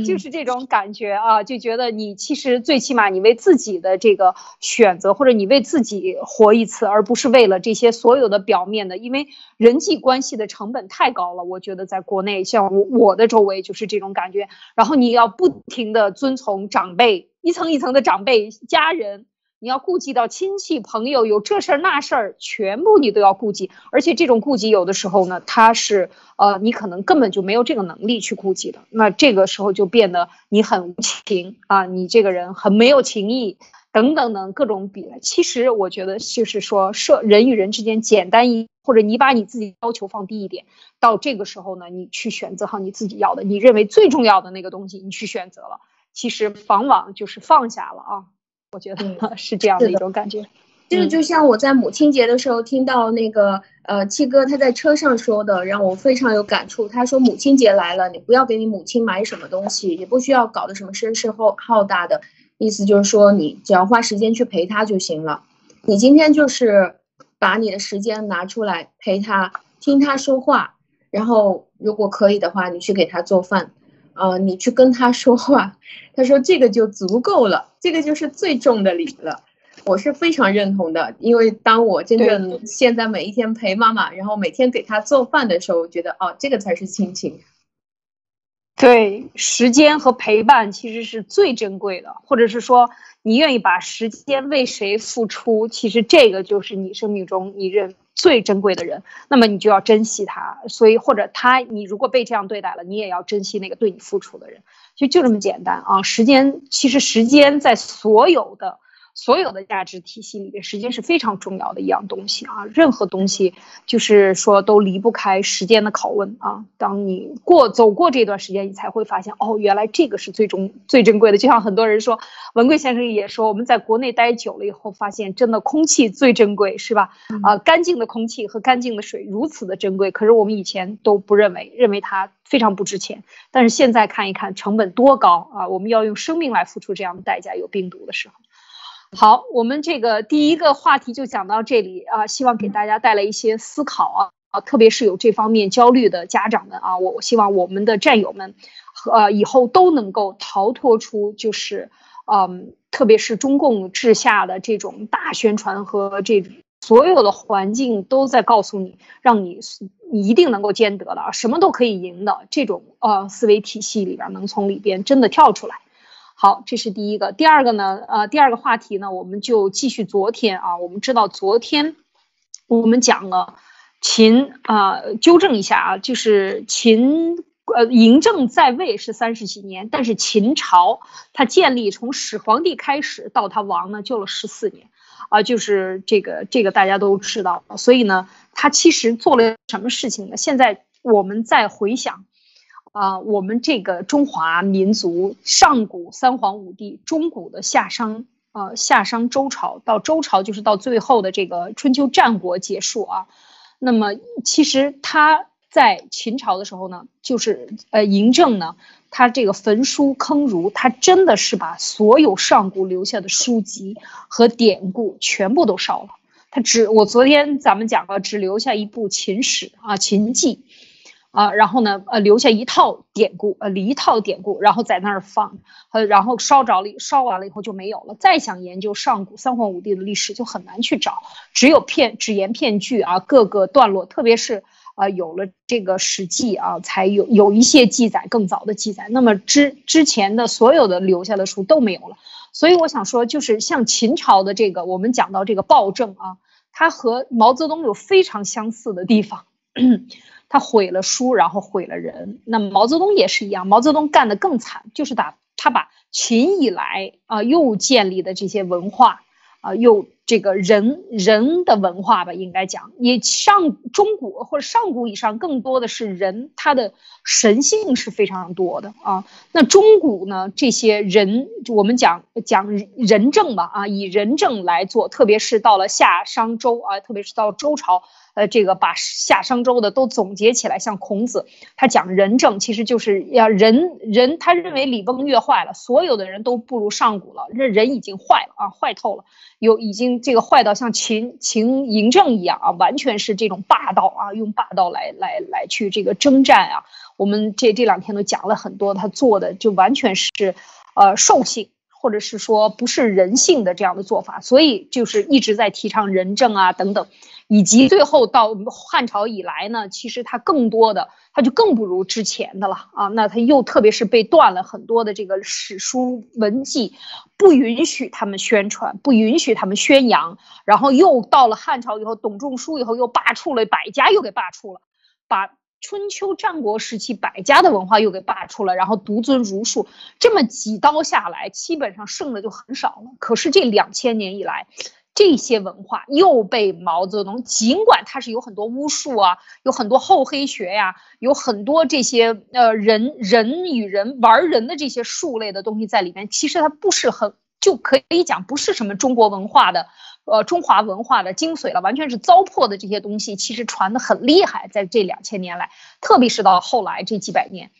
Speaker 1: 就是这种感觉啊，就觉得你其实最起码你为自己的这个选择，或者你为自己活一次，而不是为了这些所有的表面的，因为人际关系的成本太高了。我觉得在国内，像我我的周围就是这种感觉，然后你要不停的遵从长辈。一层一层的长辈、家人，你要顾及到亲戚朋友，有这事儿那事儿，全部你都要顾及。而且这种顾及有的时候呢，他是呃，你可能根本就没有这个能力去顾及的。那这个时候就变得你很无情啊，你这个人很没有情义，等等等各种比。其实我觉得就是说，社人与人之间简单一，或者你把你自己要求放低一点，到这个时候呢，你去选择好你自己要的，你认为最重要的那个东西，你去选择了。其实往往就是放下了啊，我觉得 是这样的一种感觉。
Speaker 2: 这个就像我在母亲节的时候听到那个呃七哥他在车上说的，让我非常有感触。他说母亲节来了，你不要给你母亲买什么东西，也不需要搞得什么声势浩浩大的，意思就是说你只要花时间去陪她就行了。你今天就是把你的时间拿出来陪她，听她说话，然后如果可以的话，你去给她做饭。呃，你去跟他说话，他说这个就足够了，这个就是最重的礼了。我是非常认同的，因为当我真正现在每一天陪妈妈，然后每天给她做饭的时候，我觉得哦，这个才是亲情。
Speaker 1: 对，时间和陪伴其实是最珍贵的，或者是说你愿意把时间为谁付出，其实这个就是你生命中你认最珍贵的人，那么你就要珍惜他。所以或者他，你如果被这样对待了，你也要珍惜那个对你付出的人，就就这么简单啊！时间其实时间在所有的。所有的价值体系里边，时间是非常重要的一样东西啊。任何东西就是说都离不开时间的拷问啊。当你过走过这段时间，你才会发现哦，原来这个是最终最珍贵的。就像很多人说，文贵先生也说，我们在国内待久了以后，发现真的空气最珍贵，是吧？啊，干净的空气和干净的水如此的珍贵，可是我们以前都不认为，认为它非常不值钱。但是现在看一看成本多高啊！我们要用生命来付出这样的代价，有病毒的时候。好，我们这个第一个话题就讲到这里啊，希望给大家带来一些思考啊啊，特别是有这方面焦虑的家长们啊，我我希望我们的战友们和，呃，以后都能够逃脱出就是，嗯，特别是中共治下的这种大宣传和这种所有的环境都在告诉你，让你你一定能够兼得的，什么都可以赢的这种呃思维体系里边，能从里边真的跳出来。好，这是第一个。第二个呢？呃，第二个话题呢，我们就继续昨天啊。我们知道昨天我们讲了秦啊，纠正一下啊，就是秦呃嬴政在位是三十几年，但是秦朝他建立从始皇帝开始到他亡呢，就了十四年啊，就是这个这个大家都知道。所以呢，他其实做了什么事情呢？现在我们再回想。啊，我们这个中华民族上古三皇五帝，中古的夏商，呃，夏商周朝到周朝，就是到最后的这个春秋战国结束啊。那么，其实他在秦朝的时候呢，就是呃嬴政呢，他这个焚书坑儒，他真的是把所有上古留下的书籍和典故全部都烧了。他只我昨天咱们讲了，只留下一部秦史啊，秦记。啊，然后呢，呃，留下一套典故，呃，一套典故，然后在那儿放，呃，然后烧着了，烧完了以后就没有了。再想研究上古三皇五帝的历史，就很难去找，只有片只言片句啊，各个段落，特别是啊，有了这个《史记》啊，才有有一些记载，更早的记载。那么之之前的所有的留下的书都没有了。所以我想说，就是像秦朝的这个，我们讲到这个暴政啊，它和毛泽东有非常相似的地方。他毁了书，然后毁了人。那毛泽东也是一样，毛泽东干得更惨，就是打他把秦以来啊又建立的这些文化啊，又这个人人的文化吧，应该讲，也上中古或者上古以上，更多的是人，他的神性是非常多的啊。那中古呢，这些人我们讲讲人政吧啊，以人政来做，特别是到了夏商周啊，特别是到周朝。呃，这个把夏商周的都总结起来，像孔子，他讲仁政，其实就是要人人，他认为礼崩乐坏了，所有的人都不如上古了，这人已经坏了啊，坏透了，有已经这个坏到像秦秦嬴政一样啊，完全是这种霸道啊，用霸道来来来去这个征战啊。我们这这两天都讲了很多，他做的就完全是呃兽性，或者是说不是人性的这样的做法，所以就是一直在提倡仁政啊等等。以及最后到汉朝以来呢，其实它更多的，它就更不如之前的了啊。那它又特别是被断了很多的这个史书文记，不允许他们宣传，不允许他们宣扬。然后又到了汉朝以后，董仲舒以后又罢黜了百家，又给罢黜了，把春秋战国时期百家的文化又给罢黜了，然后独尊儒术。这么几刀下来，基本上剩的就很少了。可是这两千年以来，这些文化又被毛泽东，尽管他是有很多巫术啊，有很多厚黑学呀，有很多这些呃人人与人玩人的这些术类的东西在里面，其实它不是很就可以讲不是什么中国文化的，呃中华文化的精髓了，完全是糟粕的这些东西，其实传的很厉害，在这两千年来，特别是到后来这几百年，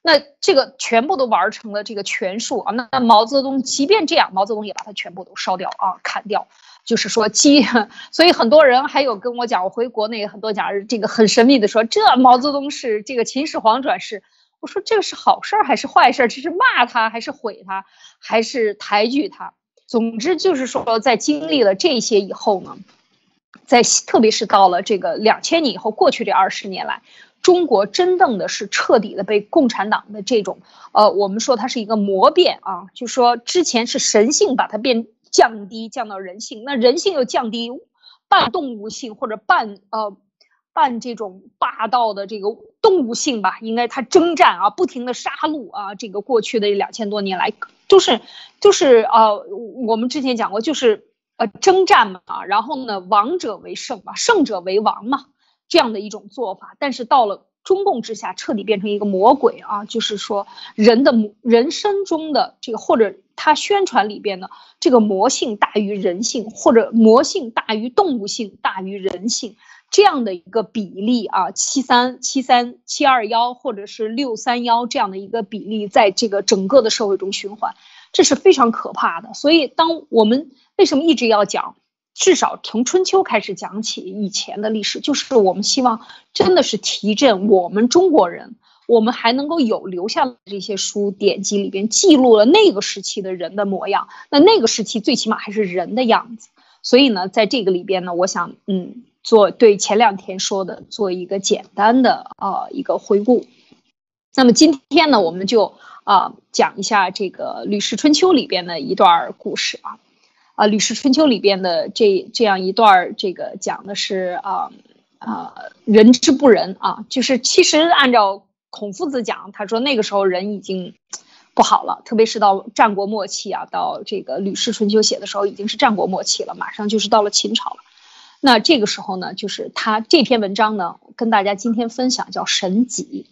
Speaker 1: 那这个全部都玩成了这个权术啊，那那毛泽东即便这样，毛泽东也把它全部都烧掉啊，砍掉。就是说，基，所以很多人还有跟我讲，我回国内很多讲这个很神秘的说，这毛泽东是这个秦始皇转世。我说这个是好事儿还是坏事儿？这是骂他还是毁他，还是抬举他？总之就是说，在经历了这些以后呢，在特别是到了这个两千年以后，过去这二十年来，中国真正的是彻底的被共产党的这种呃，我们说它是一个魔变啊，就说之前是神性把它变降低降到人性，那人性又降低半动物性或者半呃。半这种霸道的这个动物性吧，应该他征战啊，不停的杀戮啊，这个过去的两千多年来，就是就是呃，我们之前讲过，就是呃征战嘛，然后呢，王者为胜嘛，胜者为王嘛，这样的一种做法。但是到了中共之下，彻底变成一个魔鬼啊，就是说人的人生中的这个，或者他宣传里边的这个魔性大于人性，或者魔性大于动物性大于人性。这样的一个比例啊，七三七三七二幺或者是六三幺这样的一个比例，在这个整个的社会中循环，这是非常可怕的。所以，当我们为什么一直要讲，至少从春秋开始讲起以前的历史，就是我们希望真的是提振我们中国人，我们还能够有留下这些书典籍里边记录了那个时期的人的模样，那那个时期最起码还是人的样子。所以呢，在这个里边呢，我想，嗯。做对前两天说的做一个简单的呃一个回顾，那么今天呢，我们就啊讲一下这个《吕氏春秋》里边的一段故事啊，啊《吕氏春秋》里边的这这样一段这个讲的是啊啊人之不仁啊，就是其实按照孔夫子讲，他说那个时候人已经不好了，特别是到战国末期啊，到这个《吕氏春秋》写的时候已经是战国末期了，马上就是到了秦朝了。那这个时候呢，就是他这篇文章呢，跟大家今天分享叫《神己》。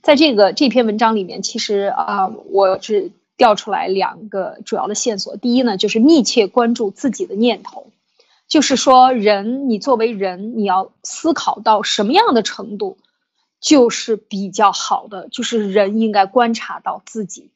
Speaker 1: 在这个这篇文章里面，其实啊，我是调出来两个主要的线索。第一呢，就是密切关注自己的念头，就是说人，你作为人，你要思考到什么样的程度，就是比较好的，就是人应该观察到自己。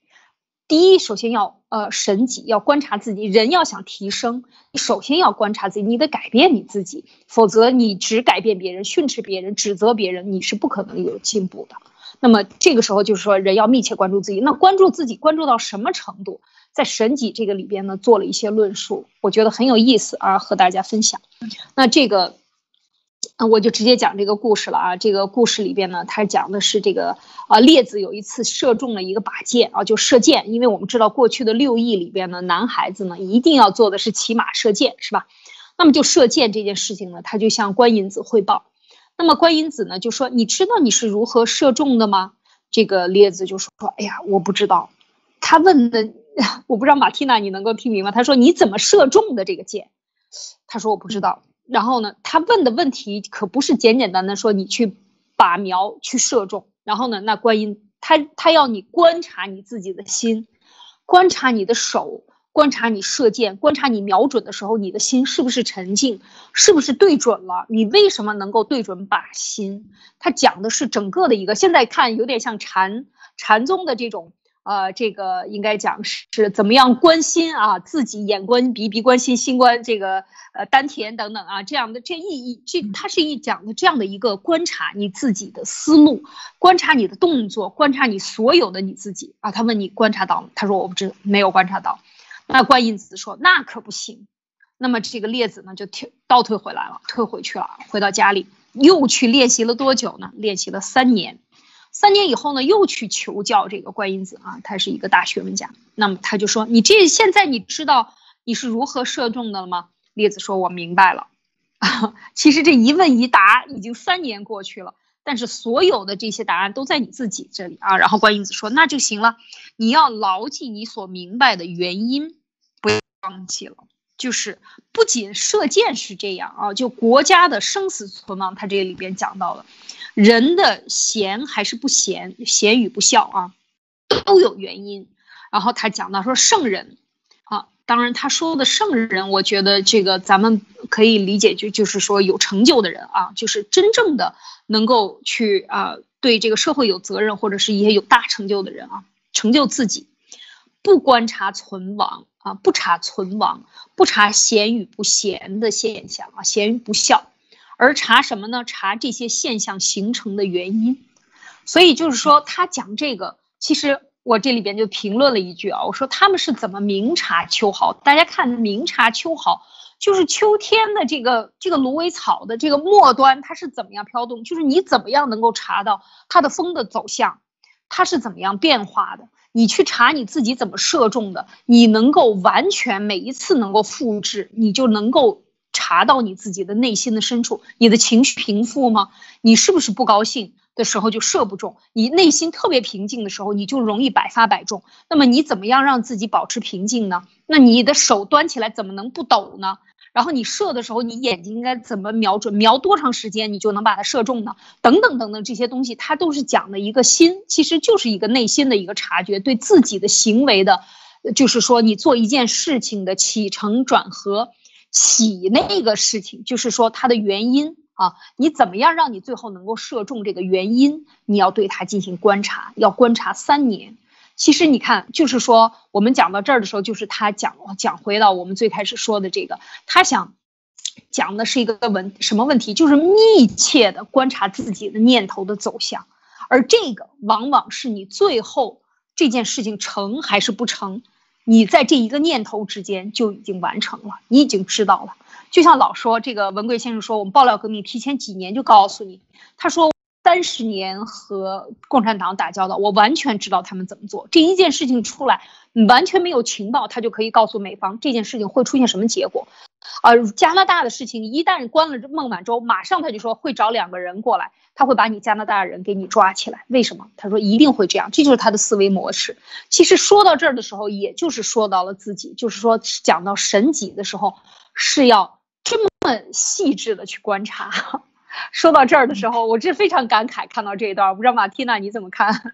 Speaker 1: 第一，首先要呃审己，要观察自己。人要想提升，你首先要观察自己，你得改变你自己，否则你只改变别人、训斥别人、指责别人，你是不可能有进步的。那么这个时候就是说，人要密切关注自己。那关注自己，关注到什么程度？在审己这个里边呢，做了一些论述，我觉得很有意思，而和大家分享。那这个。那我就直接讲这个故事了啊！这个故事里边呢，它讲的是这个啊，列子有一次射中了一个靶箭啊，就射箭。因为我们知道过去的六艺里边呢，男孩子呢一定要做的是骑马射箭，是吧？那么就射箭这件事情呢，他就向关银子汇报。那么关银子呢就说：“你知道你是如何射中的吗？”这个列子就说：“说哎呀，我不知道。”他问的，我不知道马蒂娜你能够听明白？他说：“你怎么射中的这个箭？”他说：“我不知道。”然后呢，他问的问题可不是简简单单说你去把苗去射中。然后呢，那观音他他要你观察你自己的心，观察你的手，观察你射箭，观察你瞄准的时候你的心是不是沉静，是不是对准了？你为什么能够对准靶心？他讲的是整个的一个，现在看有点像禅禅宗的这种。呃，这个应该讲是怎么样关心啊？自己眼观鼻，鼻关心，心观这个呃丹田等等啊，这样的这意义，这它是一讲的这样的一个观察你自己的思路，观察你的动作，观察你所有的你自己啊。他问你观察到了，他说我不知没有观察到。那观音子说那可不行。那么这个列子呢就退倒退回来了，退回去了，回到家里又去练习了多久呢？练习了三年。三年以后呢，又去求教这个观音子啊，他是一个大学问家。那么他就说：“你这现在你知道你是如何射中的了吗？”列子说：“我明白了。”其实这一问一答已经三年过去了，但是所有的这些答案都在你自己这里啊。然后观音子说：“那就行了，你要牢记你所明白的原因，不要忘记了。就是不仅射箭是这样啊，就国家的生死存亡，他这里边讲到了。”人的贤还是不贤，贤与不孝啊，都有原因。然后他讲到说圣人，啊，当然他说的圣人，我觉得这个咱们可以理解就就是说有成就的人啊，就是真正的能够去啊对这个社会有责任或者是一些有大成就的人啊，成就自己，不观察存亡啊，不查存亡，不查贤与不贤的现象啊，贤与不孝。而查什么呢？查这些现象形成的原因。所以就是说，他讲这个，其实我这里边就评论了一句啊，我说他们是怎么明察秋毫？大家看明察秋毫，就是秋天的这个这个芦苇草的这个末端，它是怎么样飘动？就是你怎么样能够查到它的风的走向，它是怎么样变化的？你去查你自己怎么射中的，你能够完全每一次能够复制，你就能够查到你自己的内心的深处。你的情绪平复吗？你是不是不高兴的时候就射不中？你内心特别平静的时候，你就容易百发百中。那么你怎么样让自己保持平静呢？那你的手端起来怎么能不抖呢？然后你射的时候，你眼睛应该怎么瞄准？瞄多长时间你就能把它射中呢？等等等等这些东西，它都是讲的一个心，其实就是一个内心的一个察觉，对自己的行为的，就是说你做一件事情的起承转合，起那个事情，就是说它的原因啊，你怎么样让你最后能够射中这个原因？你要对它进行观察，要观察三年。其实你看，就是说，我们讲到这儿的时候，就是他讲讲回到我们最开始说的这个，他想讲的是一个问什么问题？就是密切的观察自己的念头的走向，而这个往往是你最后这件事情成还是不成，你在这一个念头之间就已经完成了，你已经知道了。就像老说这个文贵先生说，我们爆料革命提前几年就告诉你，他说。三十年和共产党打交道，我完全知道他们怎么做。这一件事情出来，完全没有情报，他就可以告诉美方这件事情会出现什么结果。啊，加拿大的事情一旦关了孟晚舟，马上他就说会找两个人过来，他会把你加拿大人给你抓起来。为什么？他说一定会这样，这就是他的思维模式。其实说到这儿的时候，也就是说到了自己，就是说讲到神级的时候，是要这么细致的去观察。说到这儿的时候，我真非常感慨，看到这一段，我不知道马蒂娜你怎么看？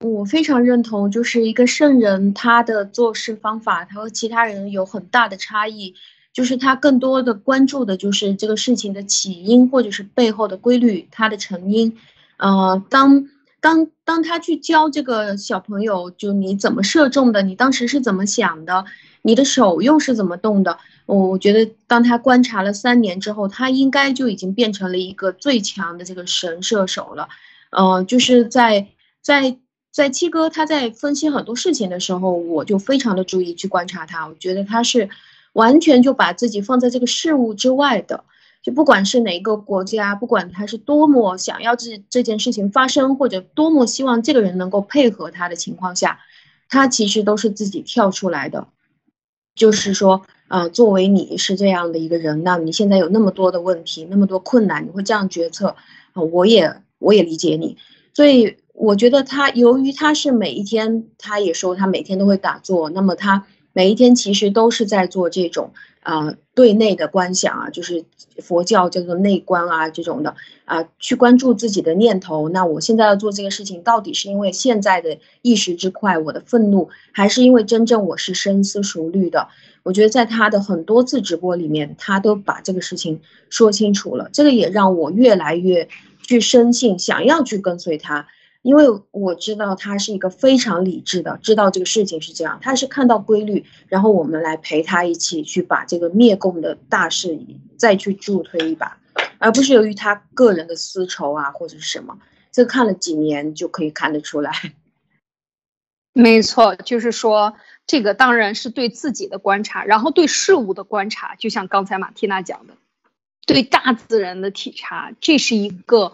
Speaker 2: 我非常认同，就是一个圣人他的做事方法，他和其他人有很大的差异，就是他更多的关注的就是这个事情的起因，或者是背后的规律，它的成因。呃，当当当他去教这个小朋友，就你怎么射中的，你当时是怎么想的，你的手又是怎么动的。我我觉得，当他观察了三年之后，他应该就已经变成了一个最强的这个神射手了。嗯，就是在在在七哥他在分析很多事情的时候，我就非常的注意去观察他。我觉得他是完全就把自己放在这个事物之外的，就不管是哪个国家，不管他是多么想要这这件事情发生，或者多么希望这个人能够配合他的情况下，他其实都是自己跳出来的，就是说。呃，作为你是这样的一个人，那你现在有那么多的问题，那么多困难，你会这样决策啊？我也我也理解你，所以我觉得他由于他是每一天，他也说他每天都会打坐，那么他每一天其实都是在做这种啊对内的观想啊，就是佛教叫做内观啊这种的啊，去关注自己的念头。那我现在要做这个事情，到底是因为现在的一时之快，我的愤怒，还是因为真正我是深思熟虑的？我觉得在他的很多次直播里面，他都把这个事情说清楚了。这个也让我越来越去深信，想要去跟随他，因为我知道他是一个非常理智的，知道这个事情是这样，他是看到规律，然后我们来陪他一起去把这个灭共的大事再去助推一把，而不是由于他个人的私仇啊或者是什么。这看了几年就可以看得出来。
Speaker 1: 没错，就是说，这个当然是对自己的观察，然后对事物的观察，就像刚才马蒂娜讲的，对大自然的体察，这是一个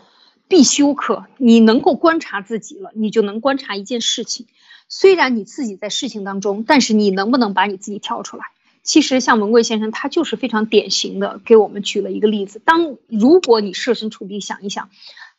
Speaker 1: 必修课。你能够观察自己了，你就能观察一件事情。虽然你自己在事情当中，但是你能不能把你自己挑出来？其实像文贵先生，他就是非常典型的给我们举了一个例子。当如果你设身处地想一想，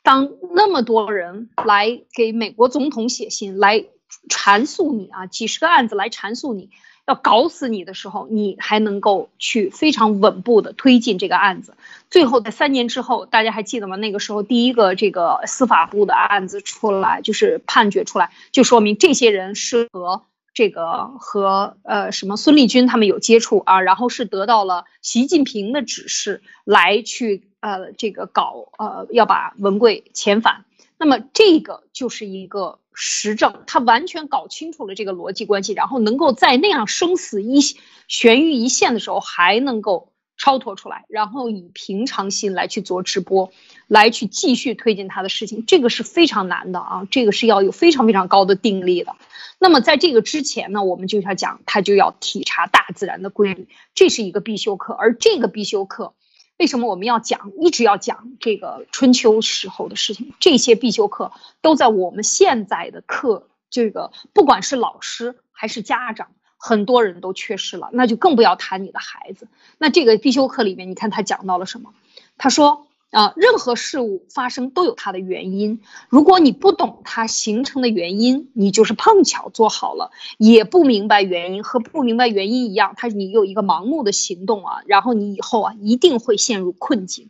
Speaker 1: 当那么多人来给美国总统写信来。阐述你啊，几十个案子来阐述你，要搞死你的时候，你还能够去非常稳步的推进这个案子。最后在三年之后，大家还记得吗？那个时候第一个这个司法部的案子出来，就是判决出来，就说明这些人是和这个和呃什么孙立军他们有接触啊，然后是得到了习近平的指示来去呃这个搞呃要把文贵遣返。那么这个就是一个。实证，他完全搞清楚了这个逻辑关系，然后能够在那样生死一悬于一线的时候，还能够超脱出来，然后以平常心来去做直播，来去继续推进他的事情，这个是非常难的啊，这个是要有非常非常高的定力的。那么在这个之前呢，我们就要讲，他就要体察大自然的规律，这是一个必修课。而这个必修课，为什么我们要讲，一直要讲这个春秋时候的事情？这些必修课都在我们现在的课，这个不管是老师还是家长。很多人都缺失了，那就更不要谈你的孩子。那这个必修课里面，你看他讲到了什么？他说啊，任何事物发生都有它的原因。如果你不懂它形成的原因，你就是碰巧做好了，也不明白原因，和不明白原因一样，他你有一个盲目的行动啊，然后你以后啊一定会陷入困境。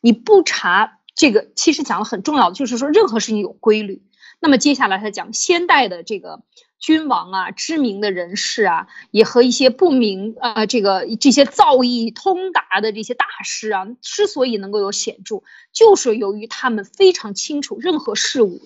Speaker 1: 你不查这个，其实讲的很重要的就是说，任何事情有规律。那么接下来他讲先代的这个。君王啊，知名的人士啊，也和一些不明啊，这个这些造诣通达的这些大师啊，之所以能够有显著，就是由于他们非常清楚任何事物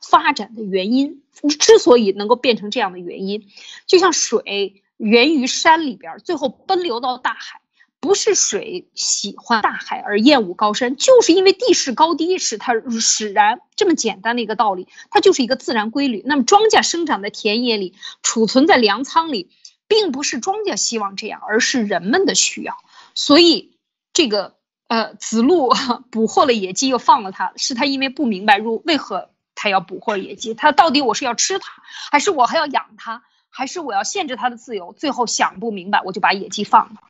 Speaker 1: 发展的原因。之所以能够变成这样的原因，就像水源于山里边，最后奔流到大海。不是水喜欢大海而厌恶高山，就是因为地势高低使它使然，这么简单的一个道理，它就是一个自然规律。那么庄稼生长在田野里，储存在粮仓里，并不是庄稼希望这样，而是人们的需要。所以这个呃，子路 捕获了野鸡又放了它，是他因为不明白入为何他要捕获野鸡，他到底我是要吃它，还是我还要养它，还是我要限制它的自由？最后想不明白，我就把野鸡放了。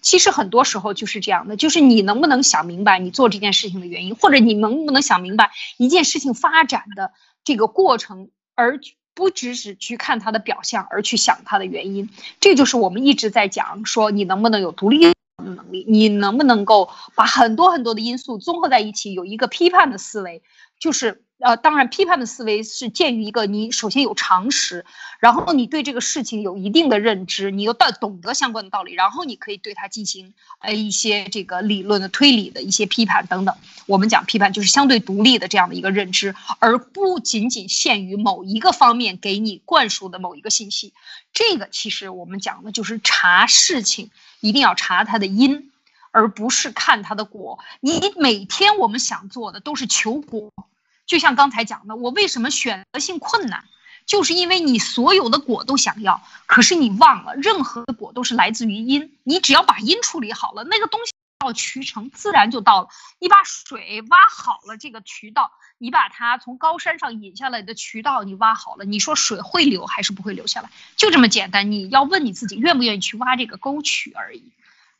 Speaker 1: 其实很多时候就是这样的，就是你能不能想明白你做这件事情的原因，或者你能不能想明白一件事情发展的这个过程，而不只是去看它的表象，而去想它的原因。这就是我们一直在讲说，你能不能有独立的能力，你能不能够把很多很多的因素综合在一起，有一个批判的思维，就是。呃，当然，批判的思维是鉴于一个你首先有常识，然后你对这个事情有一定的认知，你又到懂得相关的道理，然后你可以对它进行呃一些这个理论的推理的一些批判等等。我们讲批判就是相对独立的这样的一个认知，而不仅仅限于某一个方面给你灌输的某一个信息。这个其实我们讲的就是查事情一定要查它的因，而不是看它的果。你每天我们想做的都是求果。就像刚才讲的，我为什么选择性困难，就是因为你所有的果都想要，可是你忘了，任何的果都是来自于因。你只要把因处理好了，那个东西到渠成，自然就到了。你把水挖好了，这个渠道，你把它从高山上引下来的渠道，你挖好了，你说水会流还是不会流下来？就这么简单。你要问你自己，愿不愿意去挖这个沟渠而已。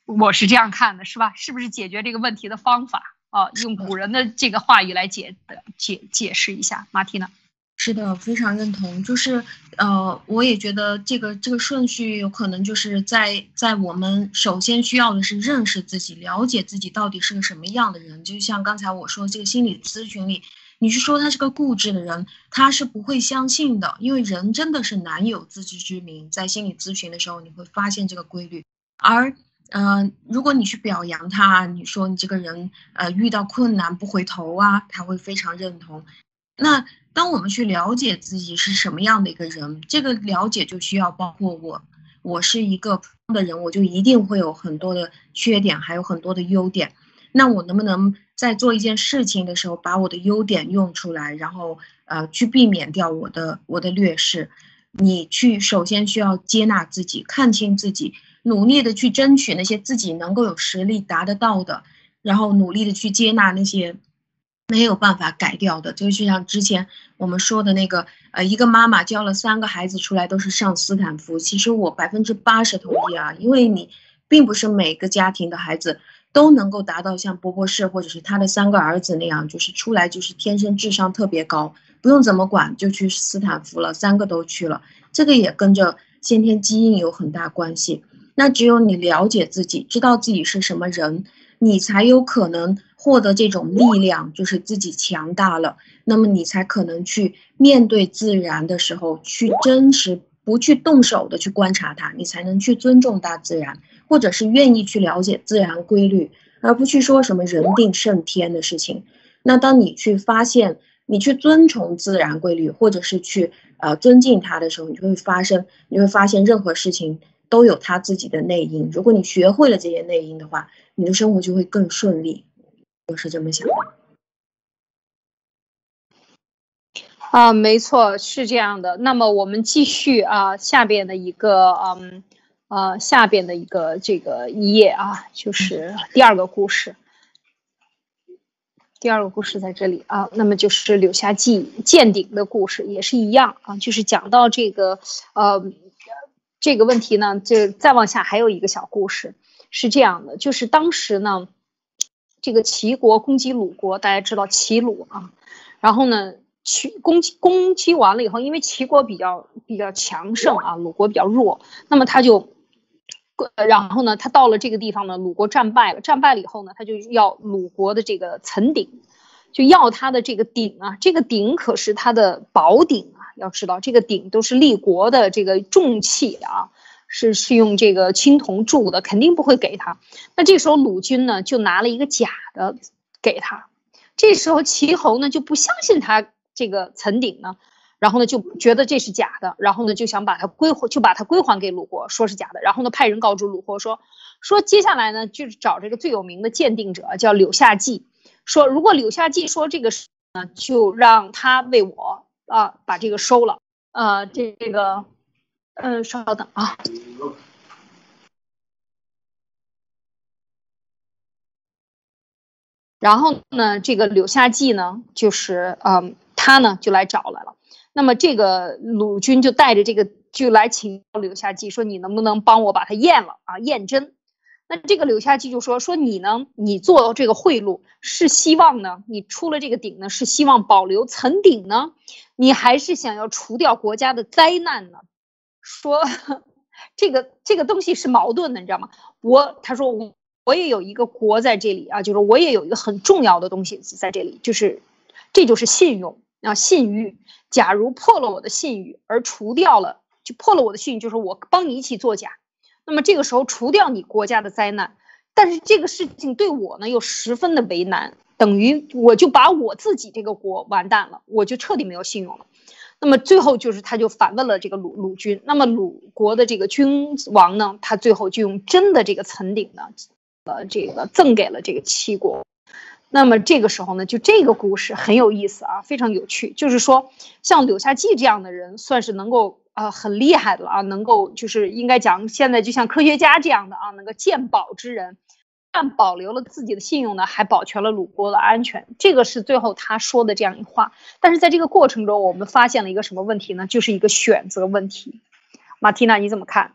Speaker 1: 我是这样看的，是吧？是不是解决这个问题的方法？哦，用古人的这个话语来解的解解释一下，马蒂呢？
Speaker 2: 是的，非常认同。就是，呃，我也觉得这个这个顺序有可能就是在在我们首先需要的是认识自己，了解自己到底是个什么样的人。就像刚才我说这个心理咨询里，你是说他是个固执的人，他是不会相信的，因为人真的是难有自知之明。在心理咨询的时候，你会发现这个规律，而。嗯，如果你去表扬他，你说你这个人，呃，遇到困难不回头啊，他会非常认同。那当我们去了解自己是什么样的一个人，这个了解就需要包括我，我是一个普通的人，我就一定会有很多的缺点，还有很多的优点。那我能不能在做一件事情的时候，把我的优点用出来，然后呃，去避免掉我的我的劣势？你去首先需要接纳自己，看清自己。努力的去争取那些自己能够有实力达得到的，然后努力的去接纳那些没有办法改掉的。就像之前我们说的那个，呃，一个妈妈教了三个孩子出来都是上斯坦福，其实我百分之八十同意啊，因为你并不是每个家庭的孩子都能够达到像波波士或者是他的三个儿子那样，就是出来就是天生智商特别高，不用怎么管就去斯坦福了，三个都去了，这个也跟着先天基因有很大关系。那只有你了解自己，知道自己是什么人，你才有可能获得这种力量，就是自己强大了。那么你才可能去面对自然的时候，去真实不去动手的去观察它，你才能去尊重大自然，或者是愿意去了解自然规律，而不去说什么人定胜天的事情。那当你去发现，你去遵从自然规律，或者是去呃尊敬它的时候，你就会发生，你会发现任何事情。都有它自己的内因。如果你学会了这些内因的话，你的生活就会更顺利。我是这么想的。
Speaker 1: 啊，没错，是这样的。那么我们继续啊，下边的一个嗯呃下边的一个这个一页啊，就是第二个故事。第二个故事在这里啊，那么就是柳下纪见顶的故事，也是一样啊，就是讲到这个呃这个问题呢，就再往下还有一个小故事，是这样的，就是当时呢，这个齐国攻击鲁国，大家知道齐鲁啊，然后呢，齐攻击攻击完了以后，因为齐国比较比较强盛啊，鲁国比较弱，那么他就。然后呢，他到了这个地方呢，鲁国战败了。战败了以后呢，他就要鲁国的这个岑鼎，就要他的这个鼎啊。这个鼎可是他的宝鼎。要知道，这个鼎都是立国的这个重器啊，是是用这个青铜铸的，肯定不会给他。那这时候鲁军呢，就拿了一个假的给他。这时候齐侯呢，就不相信他这个岑鼎呢。然后呢，就觉得这是假的，然后呢，就想把它归还，就把它归还给鲁国，说是假的。然后呢，派人告知鲁国说，说接下来呢，就找这个最有名的鉴定者，叫柳下季，说如果柳下季说这个是呢，就让他为我啊把这个收了。呃，这这个，嗯，稍等啊。然后呢，这个柳下季呢，就是嗯，他呢就来找来了。那么这个鲁军就带着这个就来请柳下季说：“你能不能帮我把它验了啊？验真。”那这个柳下季就说：“说你呢，你做这个贿赂是希望呢，你出了这个鼎呢，是希望保留岑鼎呢，你还是想要除掉国家的灾难呢？说这个这个东西是矛盾的，你知道吗？我他说我我也有一个国在这里啊，就是我也有一个很重要的东西在这里，就是这就是信用啊，信誉。”假如破了我的信誉而除掉了，就破了我的信誉，就是我帮你一起作假，那么这个时候除掉你国家的灾难，但是这个事情对我呢又十分的为难，等于我就把我自己这个国完蛋了，我就彻底没有信用了。那么最后就是他就反问了这个鲁鲁军，那么鲁国的这个君王呢，他最后就用真的这个岑鼎呢，呃，这个赠给了这个齐国。那么这个时候呢，就这个故事很有意思啊，非常有趣。就是说，像柳下季这样的人，算是能够啊很厉害的了啊，能够就是应该讲，现在就像科学家这样的啊，能够鉴宝之人，但保留了自己的信用呢，还保全了鲁国的安全。这个是最后他说的这样一话。但是在这个过程中，我们发现了一个什么问题呢？就是一个选择问题。马蒂娜，你怎么看？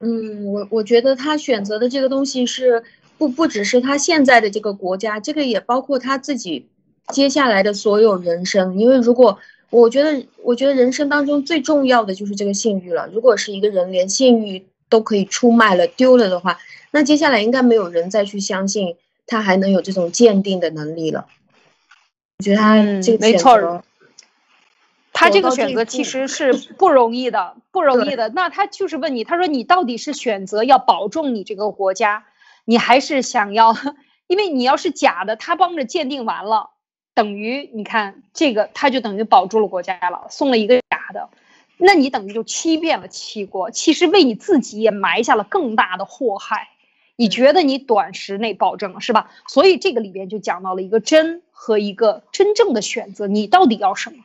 Speaker 2: 嗯，我我觉得他选择的这个东西是。不不只是他现在的这个国家，这个也包括他自己接下来的所有人生。因为如果我觉得，我觉得人生当中最重要的就是这个信誉了。如果是一个人连信誉都可以出卖了、丢了的话，那接下来应该没有人再去相信他还能有这种鉴定的能力了。我觉得他这个选择，
Speaker 1: 他这个选择其实是不容易的，不容易的。那他就是问你，他说你到底是选择要保重你这个国家？你还是想要，因为你要是假的，他帮着鉴定完了，等于你看这个，他就等于保住了国家了，送了一个假的，那你等于就欺骗了七国，其实为你自己也埋下了更大的祸害。你觉得你短时内保证了是吧？所以这个里边就讲到了一个真和一个真正的选择，你到底要什么？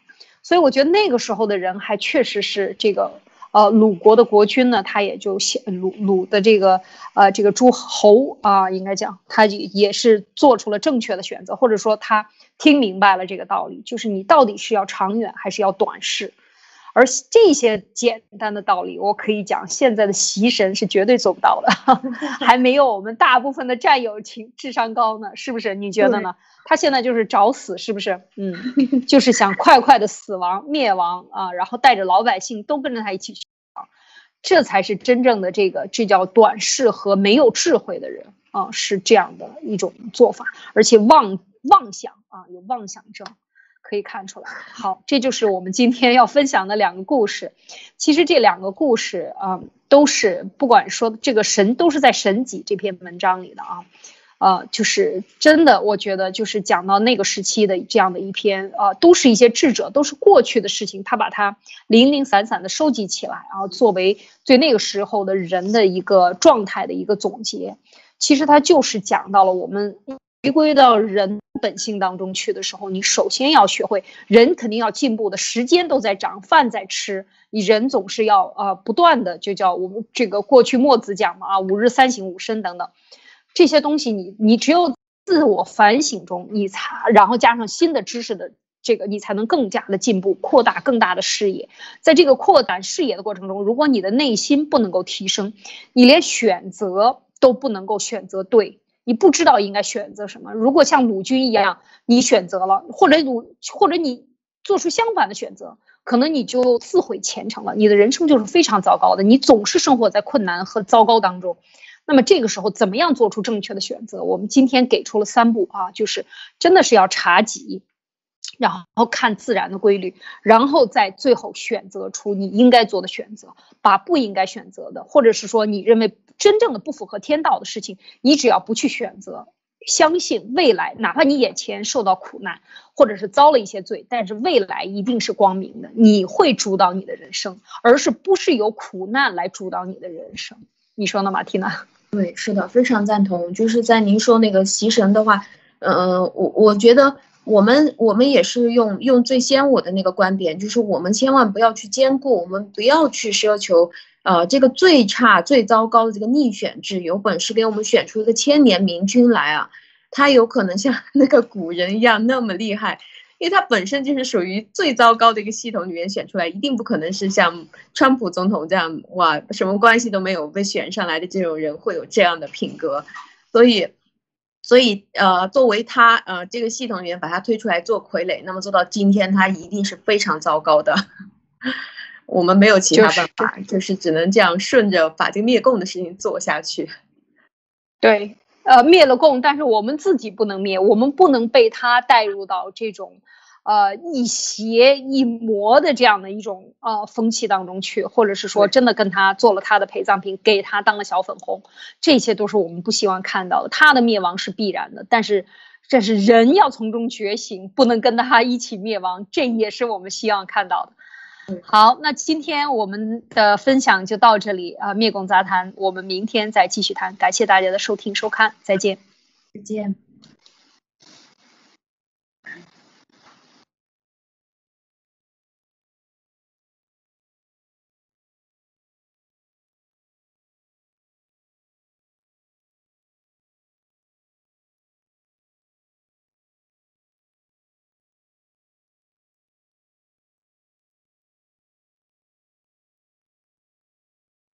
Speaker 1: 所以我觉得那个时候的人还确实是这个。呃，鲁国的国君呢，他也就鲁鲁的这个呃这个诸侯啊，应该讲他也是做出了正确的选择，或者说他听明白了这个道理，就是你到底是要长远还是要短视。而这些简单的道理，我可以讲，现在的习神是绝对做不到的，还没有我们大部分的战友情智商高呢，是不是？你觉得呢？他现在就是找死，是不是？嗯，就是想快快的死亡灭亡啊，然后带着老百姓都跟着他一起去啊，这才是真正的这个，这叫短视和没有智慧的人啊，是这样的一种做法，而且妄妄想啊，有妄想症。可以看出来，好，这就是我们今天要分享的两个故事。其实这两个故事啊，都是不管说这个神都是在《神己》这篇文章里的啊。呃，就是真的，我觉得就是讲到那个时期的这样的一篇，呃，都是一些智者，都是过去的事情，他把它零零散散的收集起来，然后作为对那个时候的人的一个状态的一个总结。其实他就是讲到了我们回归到人本性当中去的时候，你首先要学会，人肯定要进步的，时间都在涨，饭在吃，你人总是要啊不断的，就叫我们这个过去墨子讲嘛啊，五日三省吾身等等。这些东西，你你只有自我反省中，你才然后加上新的知识的这个，你才能更加的进步，扩大更大的视野。在这个扩展视野的过程中，如果你的内心不能够提升，你连选择都不能够选择对，你不知道应该选择什么。如果像鲁军一样，你选择了，或者鲁或者你做出相反的选择，可能你就自毁前程了，你的人生就是非常糟糕的。你总是生活在困难和糟糕当中。那么这个时候怎么样做出正确的选择？我们今天给出了三步啊，就是真的是要查己，然后看自然的规律，然后再最后选择出你应该做的选择，把不应该选择的，或者是说你认为真正的不符合天道的事情，你只要不去选择，相信未来，哪怕你眼前受到苦难，或者是遭了一些罪，但是未来一定是光明的，你会主导你的人生，而是不是由苦难来主导你的人生？你说呢，马蒂娜？
Speaker 2: 对，是的，非常赞同。就是在您说那个习神的话，呃，我我觉得我们我们也是用用最先我的那个观点，就是我们千万不要去兼顾，我们不要去奢求，呃，这个最差最糟糕的这个逆选制，有本事给我们选出一个千年明君来啊，他有可能像 那个古人一样那么厉害。因为他本身就是属于最糟糕的一个系统里面选出来，一定不可能是像川普总统这样哇，什么关系都没有被选上来的这种人会有这样的品格，所以，所以呃，作为他呃这个系统里面把他推出来做傀儡，那么做到今天，他一定是非常糟糕的。我们没有其他办法，就是只能这样顺着把这个灭共的事情做下去。
Speaker 1: 对。呃，灭了共，但是我们自己不能灭，我们不能被他带入到这种，呃，一邪一魔的这样的一种呃风气当中去，或者是说真的跟他做了他的陪葬品，给他当了小粉红，这些都是我们不希望看到的。他的灭亡是必然的，但是这是人要从中觉醒，不能跟他一起灭亡，这也是我们希望看到的。好，那今天我们的分享就到这里啊！灭共杂谈，我们明天再继续谈。感谢大家的收听收看，再见，
Speaker 2: 再见。